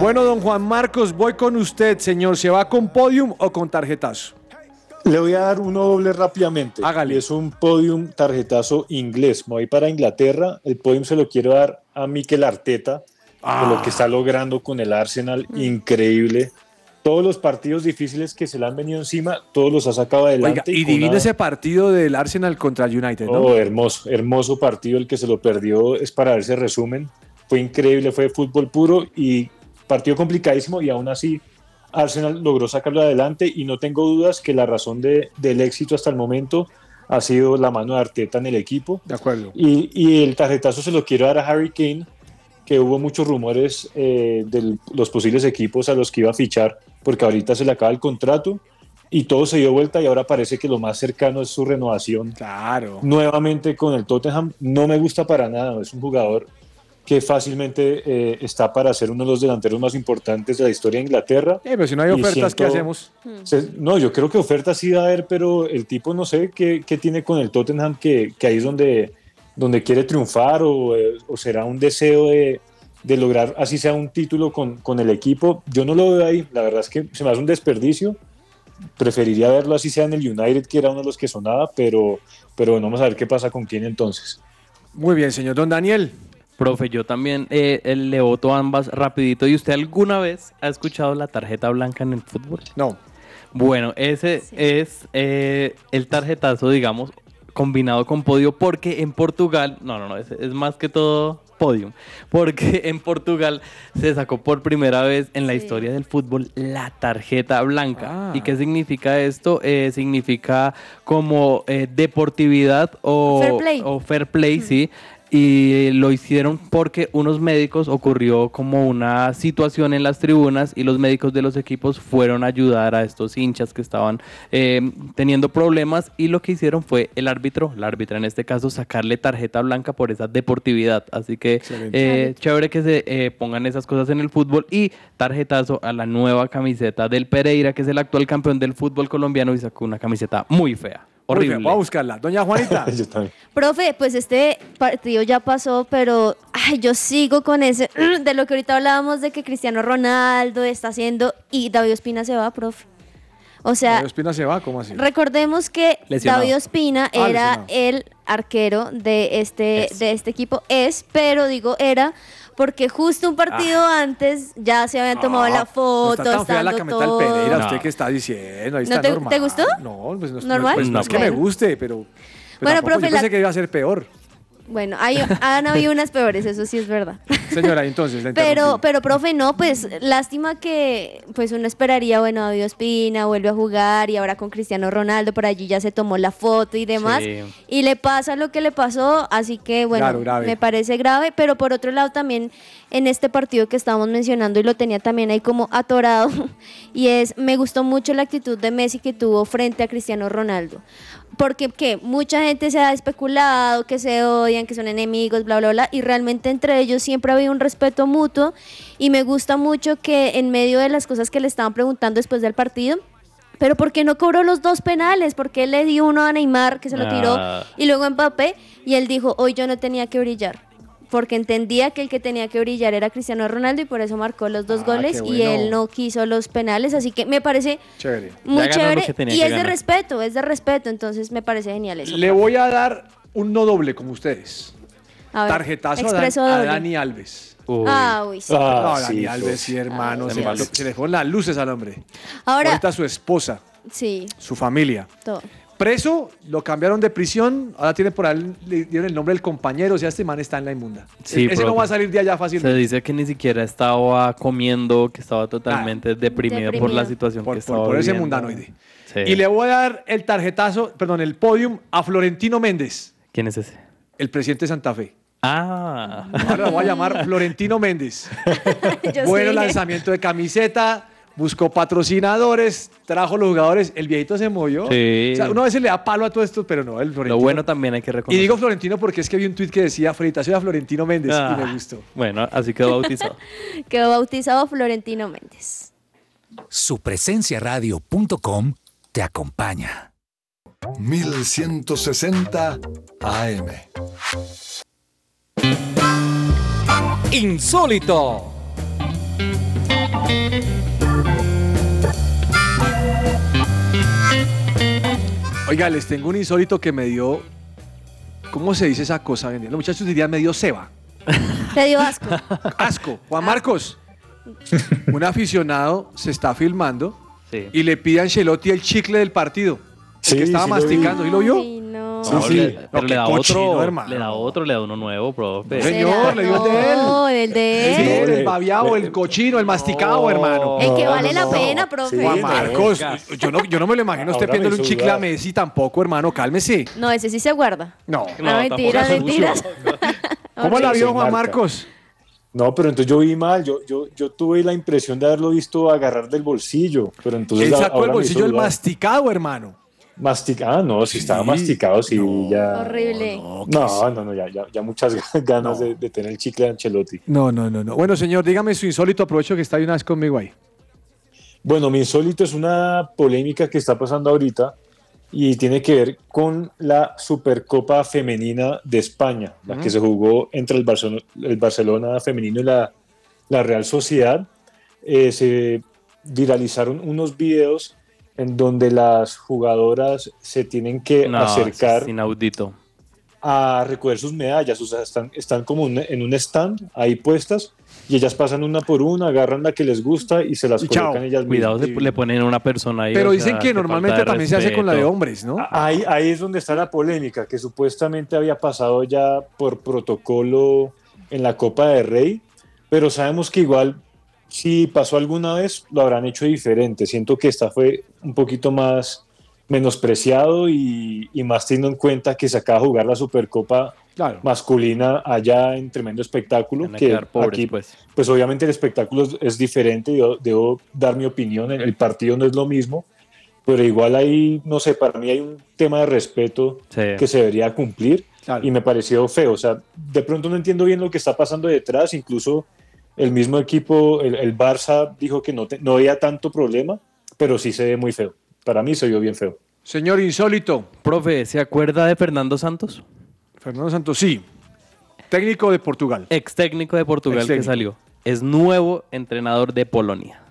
Bueno, don Juan Marcos, voy con usted, señor. ¿Se va con podium o con tarjetazo? Le voy a dar uno doble rápidamente. Hágale. Y es un podium tarjetazo inglés. Me voy para Inglaterra. El podium se lo quiero dar a Mikel Arteta por lo que está logrando con el Arsenal. Increíble. Todos los partidos difíciles que se le han venido encima, todos los ha sacado adelante. Oiga, y divino una- ese partido del Arsenal contra el United, ¿no? Oh, hermoso, hermoso partido. El que se lo perdió es para ver ese resumen. Fue increíble, fue fútbol puro y partido complicadísimo y aún así Arsenal logró sacarlo adelante y no tengo dudas que la razón de- del éxito hasta el momento ha sido la mano de Arteta en el equipo. De acuerdo. Y, y el tarjetazo se lo quiero dar a Harry Kane, que hubo muchos rumores eh, de los posibles equipos a los que iba a fichar, porque ahorita se le acaba el contrato y todo se dio vuelta y ahora parece que lo más cercano es su renovación Claro. nuevamente con el Tottenham. No me gusta para nada, es un jugador que fácilmente eh, está para ser uno de los delanteros más importantes de la historia de Inglaterra. Eh, pero si no hay ofertas, ¿qué hacemos? Se- no, yo creo que ofertas sí va a haber, pero el tipo no sé qué, qué tiene con el Tottenham, que, que ahí es donde, donde quiere triunfar o, eh, o será un deseo de, de lograr así sea un título con, con el equipo. Yo no lo veo ahí, la verdad es que se me hace un desperdicio. Preferiría verlo así sea en el United, que era uno de los que sonaba, pero, pero bueno, vamos a ver qué pasa con quién entonces. Muy bien, señor Don Daniel. Profe, yo también eh, le voto ambas rapidito. ¿Y usted alguna vez ha escuchado la tarjeta blanca en el fútbol? No. Bueno, ese es eh, el tarjetazo, digamos, combinado con podio, porque en Portugal, no, no, no, es, es más que todo podium, porque en Portugal se sacó por primera vez en la historia del fútbol la tarjeta blanca. Ah. ¿Y qué significa esto? Eh, significa como eh, deportividad o Fair play. o fair play, sí. Y lo hicieron porque unos médicos ocurrió como una situación en las tribunas y los médicos de los equipos fueron a ayudar a estos hinchas que estaban eh, teniendo problemas y lo que hicieron fue el árbitro, la árbitra en este caso, sacarle tarjeta blanca por esa deportividad. Así que eh, chévere que se eh, pongan esas cosas en el fútbol y tarjetazo a la nueva camiseta del Pereira, que es el actual campeón del fútbol colombiano y sacó una camiseta muy fea. Horrible. Voy a buscarla. Doña Juanita. Yo también. Profe, pues este partido ya pasó, pero ay, yo sigo con ese de lo que ahorita hablábamos de que Cristiano Ronaldo está haciendo y David Ospina se va, profe. O sea, David Ospina se va, ¿cómo así? recordemos que Lesionado. David Ospina Ah, era lesionado. el arquero de este, de este equipo. Es, pero digo era porque justo un partido antes ya se habían tomado la No foto, está tan fea la camiseta del Pereira, todo. ¿usted qué está diciendo? Ahí ¿No está te- normal. te gustó? No, pues no, es- ¿Normal? pues no es que me Bueno. guste, pero... pero Bueno, tampoco, profe, yo pensé la- que iba a ser peor. Bueno, hay, han habido unas peores, eso sí es verdad. Señora, entonces, la Pero, pero, profe, no, pues lástima que pues uno esperaría, bueno, David Ospina vuelve a jugar y ahora con Cristiano Ronaldo, por allí ya se tomó la foto y demás. Sí. Y le pasa lo que le pasó, así que bueno, Claro, me parece grave, pero por otro lado también en este partido que estábamos mencionando y lo tenía también ahí como atorado, y es, me gustó mucho la actitud de Messi que tuvo frente a Cristiano Ronaldo. Porque ¿qué? mucha gente se ha especulado que se odian, que son enemigos, bla, bla, bla, y realmente entre ellos siempre ha habido un respeto mutuo y me gusta mucho que en medio de las cosas que le estaban preguntando después del partido, pero ¿por qué no cobró los dos penales? ¿Por qué le dio uno a Neymar que se lo tiró Ah. y luego a Mbappé? Y él dijo, hoy yo no tenía que brillar. Porque entendía que el que tenía que brillar era Cristiano Ronaldo y por eso marcó los dos Ah, goles y él no quiso los penales. Así que me parece Chévere. muy chévere y es de respeto, es de respeto. Entonces me parece genial eso. Le voy a dar un no doble como ustedes. A ver, Tarjetazo a, Dan-. Dani Alves. Uy. Ah, uy, sí. Ah, no, sí, Dani sí. Alves, sí, hermano. Se, le- se le fueron las luces al hombre. Ahora, Ahorita su esposa, sí, su familia. todo. Preso, lo cambiaron de prisión, ahora tiene por ahí, le dieron el nombre del compañero, o sea, este man está en la inmunda. Sí, Ese no va a salir de allá Se fácilmente. dice que ni siquiera estaba comiendo, que estaba totalmente deprimido, por la situación Por, que por- estaba por ese viviendo. mundanoide. Sí. Y le voy a dar el tarjetazo, perdón, el podium a Florentino Méndez, ¿Quién es ese? el presidente de Santa Fe. Ah. Ahora lo voy a llamar Florentino Méndez. Yo Bueno sí lanzamiento de camiseta, buscó patrocinadores, trajo los jugadores, el viejito se movió. Sí. O sea, uno a veces le da palo a todo esto, pero no, el Florentino. Lo bueno también hay que Y reconocer. digo Florentino porque es que vi un tuit que decía felicitación a Florentino Méndez Ah, y me gustó. Bueno, así quedó bautizado. quedó bautizado Florentino Méndez. Supresenciaradio.com te acompaña. 1160 AM. Insólito. Oiga, les tengo un insólito que me dio. ¿Cómo se dice esa cosa? Los muchachos dirían me dio ceba. Te dio asco. Asco. Juan Marcos. Un aficionado se está filmando Sí. y le pide a Ancelotti el chicle del partido. El Sí, que estaba sí lo vi. masticando. ¿Y lo vio? Ay, no. Sí, No, sí. le- No, pero le da cochino, otro, hermano. le da otro, le da uno nuevo, profe. Señor, le dio el de él. No, el de Sí, él. el babiado, el cochino, el masticado, hermano. El que vale no, la pena, profe. Sí, Juan. Marcos, yo no, yo no me lo imagino a usted pidiéndole un chicle a. Messi tampoco, hermano, cálmese. No, ese sí se guarda. No. No, mentiras, mentiras. ¿Cómo la vio Juan. Marcos? No, pero entonces yo vi mal, yo, yo, yo tuve la impresión de haberlo visto agarrar del bolsillo, pero entonces Él sacó el bolsillo el masticado, hermano. Mastica- ah, no, si estaba Sí. masticado, sí, ya. Horrible. No, no, no, ya, ya, ya muchas ganas de, de tener el chicle de Ancelotti. No, no, no, no. Bueno, señor, dígame su insólito. Aprovecho que está de una vez conmigo ahí. Bueno, mi insólito es una polémica que está pasando ahorita y tiene que ver con la Supercopa Femenina de España, la que se jugó entre el Barcelona, el Barcelona femenino y la, la Real Sociedad. Eh, se viralizaron unos videos en donde las jugadoras se tienen que No, acercar es inaudito. a recoger sus medallas, o sea, están, están como un- en un stand ahí puestas y ellas pasan una por una, agarran la que les gusta y se las Y chao. colocan ellas Cuidado, se- le ponen una persona ahí. Pero o dicen sea, que normalmente también se hace con la de hombres, ¿no? Ahí, ahí es donde está la polémica, que supuestamente había pasado ya por protocolo en la Copa de Rey, pero sabemos que igual si pasó alguna vez lo habrán hecho diferente. Siento que esta fue un poquito más menospreciado y, y más teniendo en cuenta que se acaba de jugar la Supercopa Claro. masculina allá en tremendo espectáculo. Van a Que pobres, aquí, pues. pues obviamente el espectáculo es, es diferente, yo debo dar mi opinión, el, el partido no es lo mismo, pero igual ahí, no sé, para mí hay un tema de respeto Sí. que se debería cumplir Claro. y me pareció feo, o sea, de pronto no entiendo bien lo que está pasando detrás, incluso el mismo equipo, el, el Barça dijo que no, te- no había tanto problema, pero sí se ve muy feo, para mí se vio bien feo. Señor insólito, Profe, ¿se acuerda de Fernando Santos? Fernando Santos, sí. Técnico de Portugal. Ex técnico de Portugal Ex que salió. Es nuevo entrenador de Polonia.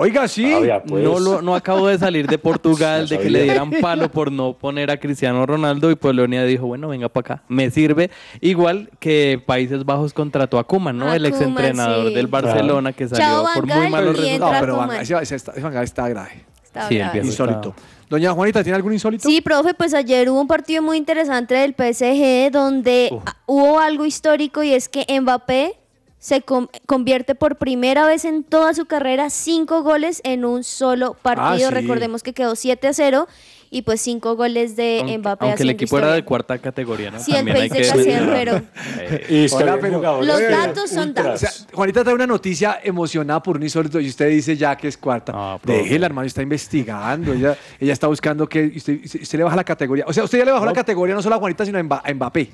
Oiga, sí. Ah, pues. No, lo, no acabo de salir de Portugal, de que le dieran palo por no poner a Cristiano Ronaldo y Polonia dijo, bueno, venga para acá, me sirve. Igual que Países Bajos contrató a Koeman, ¿no? A el ex Koeman, entrenador sí. del Barcelona que salió Chao, por muy malos resultados. No, pero Van, Koeman. ese, ese está, ese está grave. Está Sí, viejo Insólito. Doña Juanita, ¿tiene algún insólito? Sí, profe, pues ayer hubo un partido muy interesante del PSG donde hubo algo histórico y es que Mbappé se con- convierte por primera vez en toda su carrera cinco goles en un solo partido. Ah, sí. Recordemos que quedó 7 a 0 y pues cinco goles de Aunque, Mbappé. aunque el equipo era de cuarta categoría, ¿no? Sí, el También hay país que de Eh, que Hola, había pero- Los datos son datos. O sea, Juanita trae una noticia emocionada por un insólito y usted dice ya que es cuarta. Profe. Déjela, hermano, está investigando. Ella, ella está buscando que usted, usted- usted le baja la categoría. O sea, usted ya le bajó la categoría no solo a Juanita, sino a Mbappé.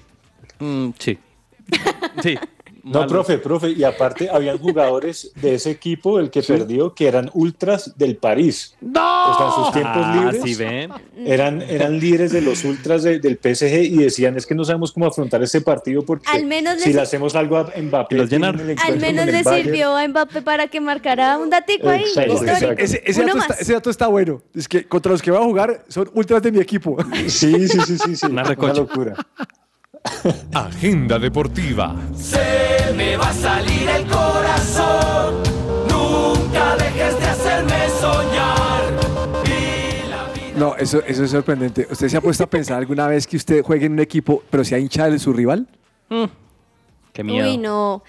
mm, sí. Sí. No, Malo. profe, profe, y aparte habían jugadores de ese equipo, el que perdió, que eran ultras del París. ¡No! O sea, en sus tiempos Ah, libres sí, ven. eran, eran líderes de los ultras de- del PSG y decían, es que no sabemos cómo afrontar ese partido porque Al menos si les- le hacemos algo a Mbappé... Los Al menos le Bayern". sirvió a Mbappé para que marcara un datico ahí, Exacto, histórico. exacto. Ese, dato está, ese dato está bueno. Es que contra los que voy a jugar son ultras de mi equipo. Sí, sí, sí, sí, sí. Una Una, locura. Agenda deportiva. Se me va a salir el corazón. Nunca dejes de hacerme soñar. Y la vida. No, eso, eso es sorprendente. ¿Usted se ha puesto a pensar alguna vez que usted juegue en un equipo, pero sea hincha de su rival? Qué miedo. Uy, no.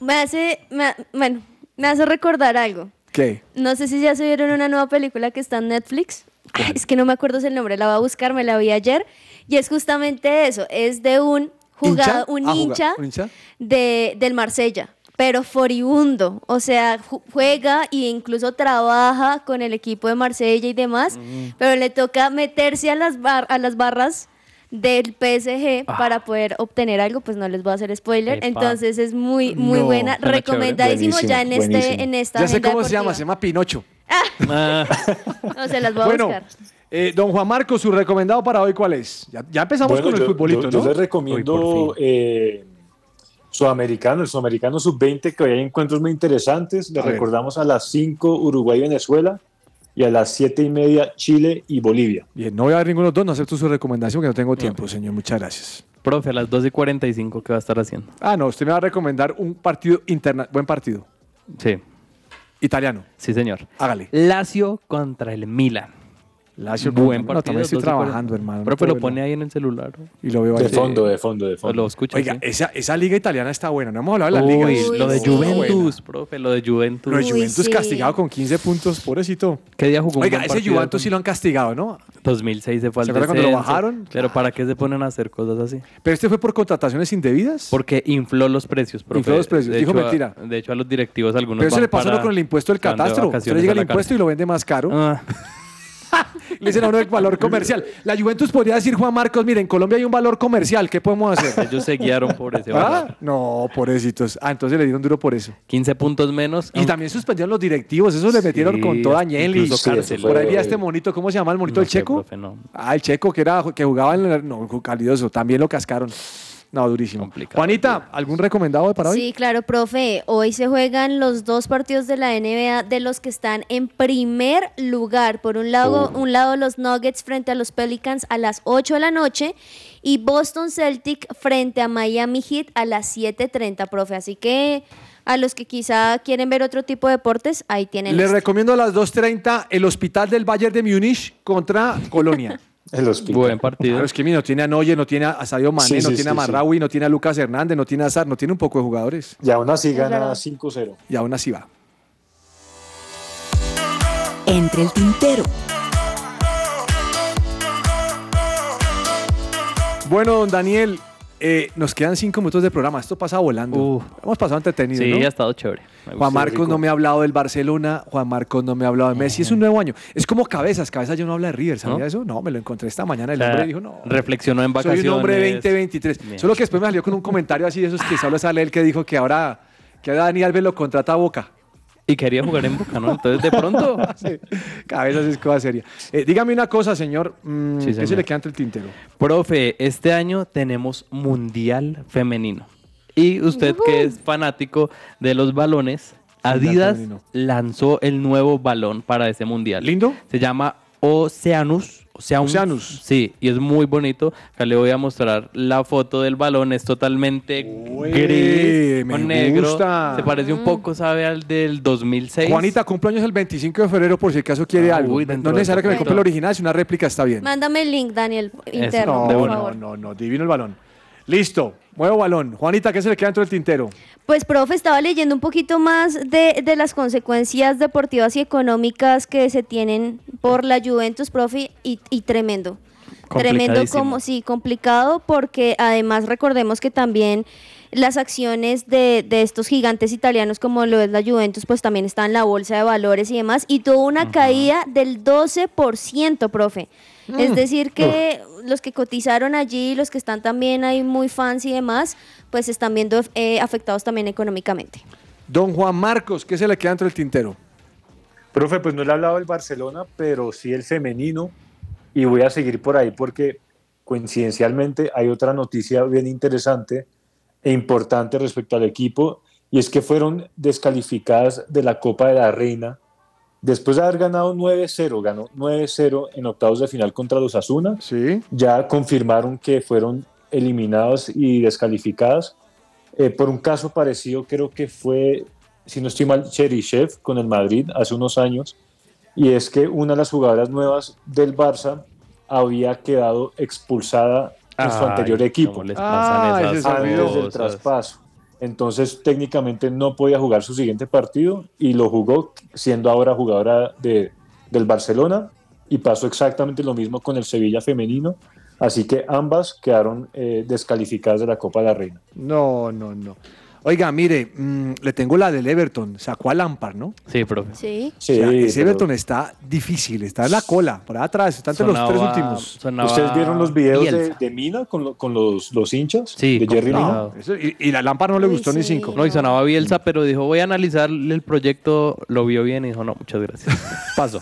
Me hace, me- bueno, me hace recordar algo. ¿Qué? No sé si ya se vieron una nueva película que está en Netflix. Ay, es que no me acuerdo el nombre, la voy a buscar, me la vi ayer. Y es justamente eso, es de un jugador, un Ah, hincha, ¿Un hincha? De, del Marsella, pero furibundo. O sea, ju- juega e incluso trabaja con el equipo de Marsella y demás, pero le toca meterse a las, bar- a las barras del PSG para poder obtener algo, pues no les voy a hacer spoiler. Epa. Entonces es muy, muy No, buena, recomendadísimo ya en, Buenísimo, este, en esta Ya sé cómo se llama, se llama Pinocho. Ah, No, se las voy a Bueno, buscar. eh, don Juan Marcos, su recomendado para hoy, ¿cuál es? Ya, ya empezamos Bueno, con el yo, futbolito, yo- yo ¿no? les Uy, recomiendo eh, Sudamericano, el Sudamericano Sub-20, que hoy hay encuentros muy interesantes. Les A ver. recordamos a las 5 Uruguay y Venezuela y a las 7 y media Chile y Bolivia. Bien, no voy a ver ninguno de los dos, no acepto su recomendación, que no tengo tiempo, señor. Muchas gracias. profe, a las 2 y 45, ¿qué va a estar haciendo? Ah, no, usted me va a recomendar un partido interna, buen partido, Sí, italiano. sí, señor. Hágale. Lazio contra el Milan. Lazio, Buen no, partido. también estoy 2 y 40. trabajando, hermano. no Profe, puedo lo pone ahí en el celular. ¿no? Y lo veo De ahí. fondo, de fondo, de fondo. lo escucha. Oiga, sí. esa, esa liga italiana está buena. No hemos hablado de la Uy, liga. lo de. Juventus, profe, lo de Juventus. Lo de Uy, Juventus sí. castigado con 15 puntos, pobrecito. ¿Qué día jugó un Oiga, buen ese Juventus con- sí lo han castigado, ¿no? 2006 se fue al ¿Se acuerda cuando lo bajaron? Pero ¿para qué se ponen a hacer cosas así? Pero este fue por contrataciones indebidas. Porque infló los precios, profe. Infló los precios, De dijo hecho, a- mentira. de hecho, a los directivos algunos Pero eso le pasó no con el impuesto del de catastro. Usted llega el impuesto y lo vende más caro. Ah, Le dicen a uno el valor comercial. La Juventus podría decir, Juan Marcos, mire, en Colombia hay un valor comercial. ¿Qué podemos hacer? ellos se guiaron por ese ¿Ah? valor. No, pobrecitos. Ah, entonces le dieron duro por eso. 15 puntos menos. Y también suspendieron los directivos. Eso le metieron Sí, con toda eso Por ahí vi a este monito, ¿cómo se llama el monito? No ¿El sé, checo? profe, no. Ah, el checo que era que jugaba en el no, calidoso, también lo cascaron. No, durísimo. Complicado. Juanita, ¿algún recomendado para hoy? Sí, claro, profe. Hoy se juegan los dos partidos de la NBA de los que están en primer lugar. Por un lado, un lado los Nuggets frente a los Pelicans a las 8 de la noche y Boston Celtic frente a Miami Heat a las 7:30, profe. Así que a los que quizá quieren ver otro tipo de deportes, ahí tienen. Les este. recomiendo a las 2.30 el hospital del Bayern de Múnich contra Colonia. El hospital. Buen partido. Claro, es que mira, no tiene a Noye, no tiene a Sadio Mané, Sí, no sí, tiene a sí. Marraui, no tiene a Lucas Hernández, no tiene a Azar, no tiene un poco de jugadores. Y aún así gana verdad. 5-0. Y aún así va. Entre el tintero. Bueno, don Daniel, eh, nos quedan cinco minutos de programa. Esto pasa volando. Hemos pasado entretenido, Sí, ¿no? ha estado chévere. Me Juan. Marcos no me ha hablado del Barcelona, Juan Marcos no me ha hablado de Messi. Es un nuevo año. Es como Cabezas. Cabezas yo no habla de River, ¿sabía ¿No? eso? No, me lo encontré esta mañana. El O sea, hombre dijo, no. reflexionó en vacaciones. Soy un hombre 2023. Bien. Solo que después me salió con un comentario así de esos que solo sale él que dijo que ahora que ahora Dani Alves lo contrata a Boca. Y quería jugar en Boca, ¿no? Entonces, de pronto. Sí, Cabezas es cosa seria. Eh, dígame una cosa, señor. mm, Sí, ¿Qué se le queda entre el tintero? Profe, este año tenemos Mundial Femenino. Y usted que es fanático de los balones, Adidas lanzó el nuevo balón para ese mundial. ¿Lindo? Se llama Oceanus. Oceanus. Oceanus. Sí, y es muy bonito. Acá le voy a mostrar la foto del balón. Es totalmente gris me con negro. gusta. Se parece un poco, ¿sabe? Al del 2006. Juanita, cumpleaños el 25 de febrero por si acaso quiere Ah, algo. uy, no es necesario que me compre el original, si una réplica está bien. Mándame el link, Daniel, interno, no, por no, favor. no, no, divino el balón. Listo, muevo balón. Juanita, ¿qué se le queda dentro del tintero? Pues, profe, estaba leyendo un poquito más de, de las consecuencias deportivas y económicas que se tienen por la Juventus, profe, y, y tremendo. Tremendo como, sí, complicado porque además recordemos que también las acciones de, de estos gigantes italianos como lo es la Juventus, pues también está en la bolsa de valores y demás, y tuvo una caída del 12%, profe. Es Mm. decir, que los que cotizaron allí, los que están también ahí muy fans y demás, pues están viendo eh, afectados también económicamente. Don Juan Marcos, ¿qué se le queda dentro del tintero? Profe, pues no le he hablado del Barcelona, pero sí el femenino. Y voy a seguir por ahí porque coincidencialmente hay otra noticia bien interesante e importante respecto al equipo. Y es que fueron descalificadas de la Copa de la Reina. Después de haber ganado 9-0, ganó 9-0 en octavos de final contra los Asuna. Sí. Ya confirmaron que fueron eliminadas y descalificadas. Eh, por un caso parecido, creo que fue, si no estoy mal, Cherichev con el Madrid hace unos años. Y es que una de las jugadoras nuevas del Barça había quedado expulsada en su anterior equipo cómo les pasan esas antes del cosas. traspaso. Entonces técnicamente no podía jugar su siguiente partido y lo jugó siendo ahora jugadora de, del Barcelona y pasó exactamente lo mismo con el Sevilla femenino. Así que ambas quedaron eh, descalificadas de la Copa de la Reina. No, no, no. Oiga, mire, mm, le tengo la del Everton. Sacó a Lampard, ¿no? Sí, profe. Sí. O sea, ese pero- Everton está difícil, está en la cola, por ahí atrás, está entre los tres últimos. sonaba ¿Ustedes vieron los videos de, Mina con, lo- con los, los hinchas? Sí, de Jerry Mina. Eso- y, y la Lampard no le Uy, gustó ni sí. cinco. No, y sonaba Bielsa, pero dijo, voy a analizar el proyecto, lo vio bien y dijo, no, muchas gracias. Paso.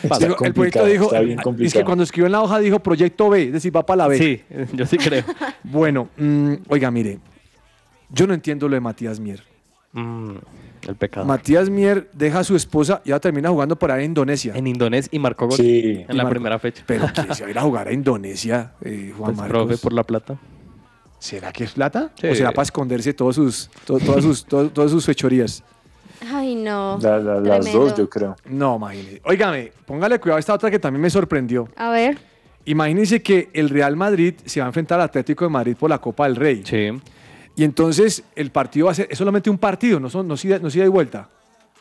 Está Digo, el proyecto complicado, dijo, está bien es que cuando escribió en la hoja dijo proyecto B, es decir, va para la B. Sí, yo sí creo. Bueno, mm, oiga, mire, yo no entiendo lo de Matías Mier. Mm, el pecado. Matías Mier deja a su esposa y ahora termina jugando por ahí en Indonesia. en Indonesia y marcó gol Sí. en Y la marcó. primera fecha. Pero que se va a ir a jugar a Indonesia, eh, Juan Pues, Marcos. profe, por la plata. ¿Será que es plata? Sí. ¿O será para esconderse todos sus, to- todas, sus, to- todas sus fechorías? Ay, no. La- la- las dos, yo creo. No, imagínese. Óigame, póngale cuidado a esta otra que también me sorprendió. A ver. Imagínense que el Real Madrid se va a enfrentar al Atlético de Madrid por la Copa del Rey. Sí. Y entonces el partido va a ser, es solamente un partido, no, son, no, es ida- no es ida y vuelta.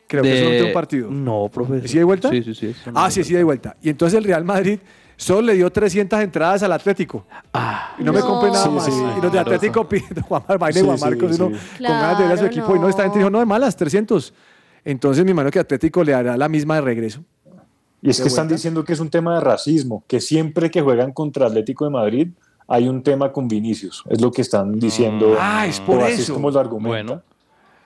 Creo que es solamente un partido. No, profe. ¿Es ida y vuelta? Sí, sí, sí. Ah, sí, es ida y vuelta. Y entonces el Real Madrid solo le dio 300 entradas al Atlético. Ah, Y no, me No. compré nada Sí, más. sí, y los de claro. Atlético pidiendo Juan Mar- Sí, Juan sí, Marcos, sí. uno con ganas de ver a su Claro, equipo. Y no, esta gente no. dijo, no, de malas, 300. Entonces mi hermano que Atlético le hará la misma de regreso. Y es ¿De que están vuelta? diciendo que es un tema de racismo, que siempre que juegan contra Atlético de Madrid hay un tema con Vinicius. Es lo que están diciendo. Ah, es por así eso. Es como lo argumentan. Bueno.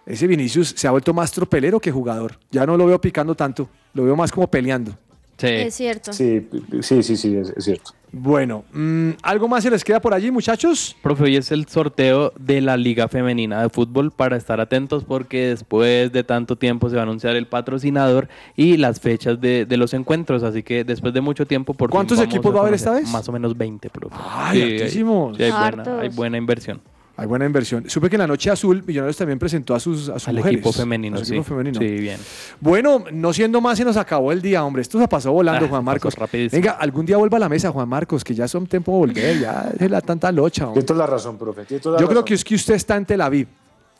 Ese Vinicius se ha vuelto más tropelero que jugador. Ya no lo veo picando tanto, lo veo más como peleando. Sí. Es cierto. Sí, sí, sí, sí, es, es cierto. Bueno, mm, ¿algo más se les queda por allí, muchachos? Profe, hoy es el sorteo de la Liga Femenina de Fútbol para estar atentos porque después de tanto tiempo se va a anunciar el patrocinador y las fechas de, de los encuentros. Así que después de mucho tiempo, por ¿Cuántos equipos va a haber esta vez? Más o menos 20, profe. Ay, hay- sí, hay, buena, Hartos. hay buena inversión. Hay buena inversión. Supe que en la Noche Azul Millonarios también presentó a sus, a sus Al mujeres. equipo femenino, a su sí. equipo femenino. Sí, bien. Bueno, no siendo más, se nos acabó el día, hombre. Esto se pasó volando, Ah, Juan Marcos. Venga, algún día vuelva a la mesa, Juan Marcos, que ya son tiempo de volver, ya es la tanta locha. hombre. Tiene toda la razón, profe. toda la Yo creo razón. que es que usted está en Tel Aviv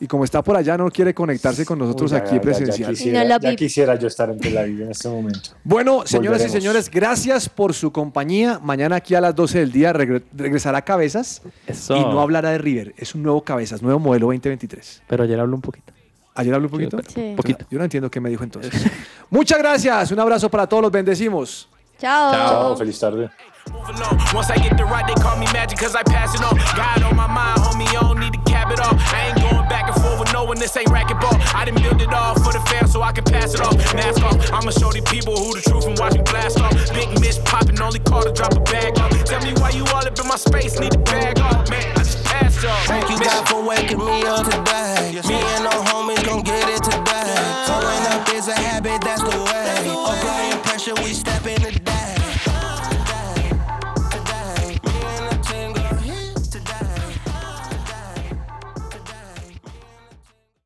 y como está por allá no quiere conectarse con nosotros Uy, ya, aquí ya, ya presencial. quisiera, No la ya quisiera yo estar en Tel Aviv en este momento. Bueno, señoras y señores, gracias por su compañía. Mañana aquí a las 12 del día regre- regresará Cabezas Eso. y no hablará de River. Es un nuevo Cabezas, nuevo modelo 2023. Pero ayer habló un poquito. ¿Ayer habló un poquito? Sí. Poquito. Yo no entiendo qué me dijo entonces. Muchas gracias. Un abrazo para todos. Los bendecimos. Chao. Chao, feliz tarde. Moving on. Once I get the right, they call me magic cause I pass it on. God on my mind, homie, I don't need to cap it off. I ain't going back and forth with no one, this ain't racquetball. I didn't build it all for the fam so I can pass it off. Mask off, I'ma show these people who the truth and watch me blast off. Big miss popping, only call to drop a bag off. Tell me why you all up in my space, need a bag off, man. I just passed y'all. Thank you, God, for waking me up today. Me and the homies gon' get it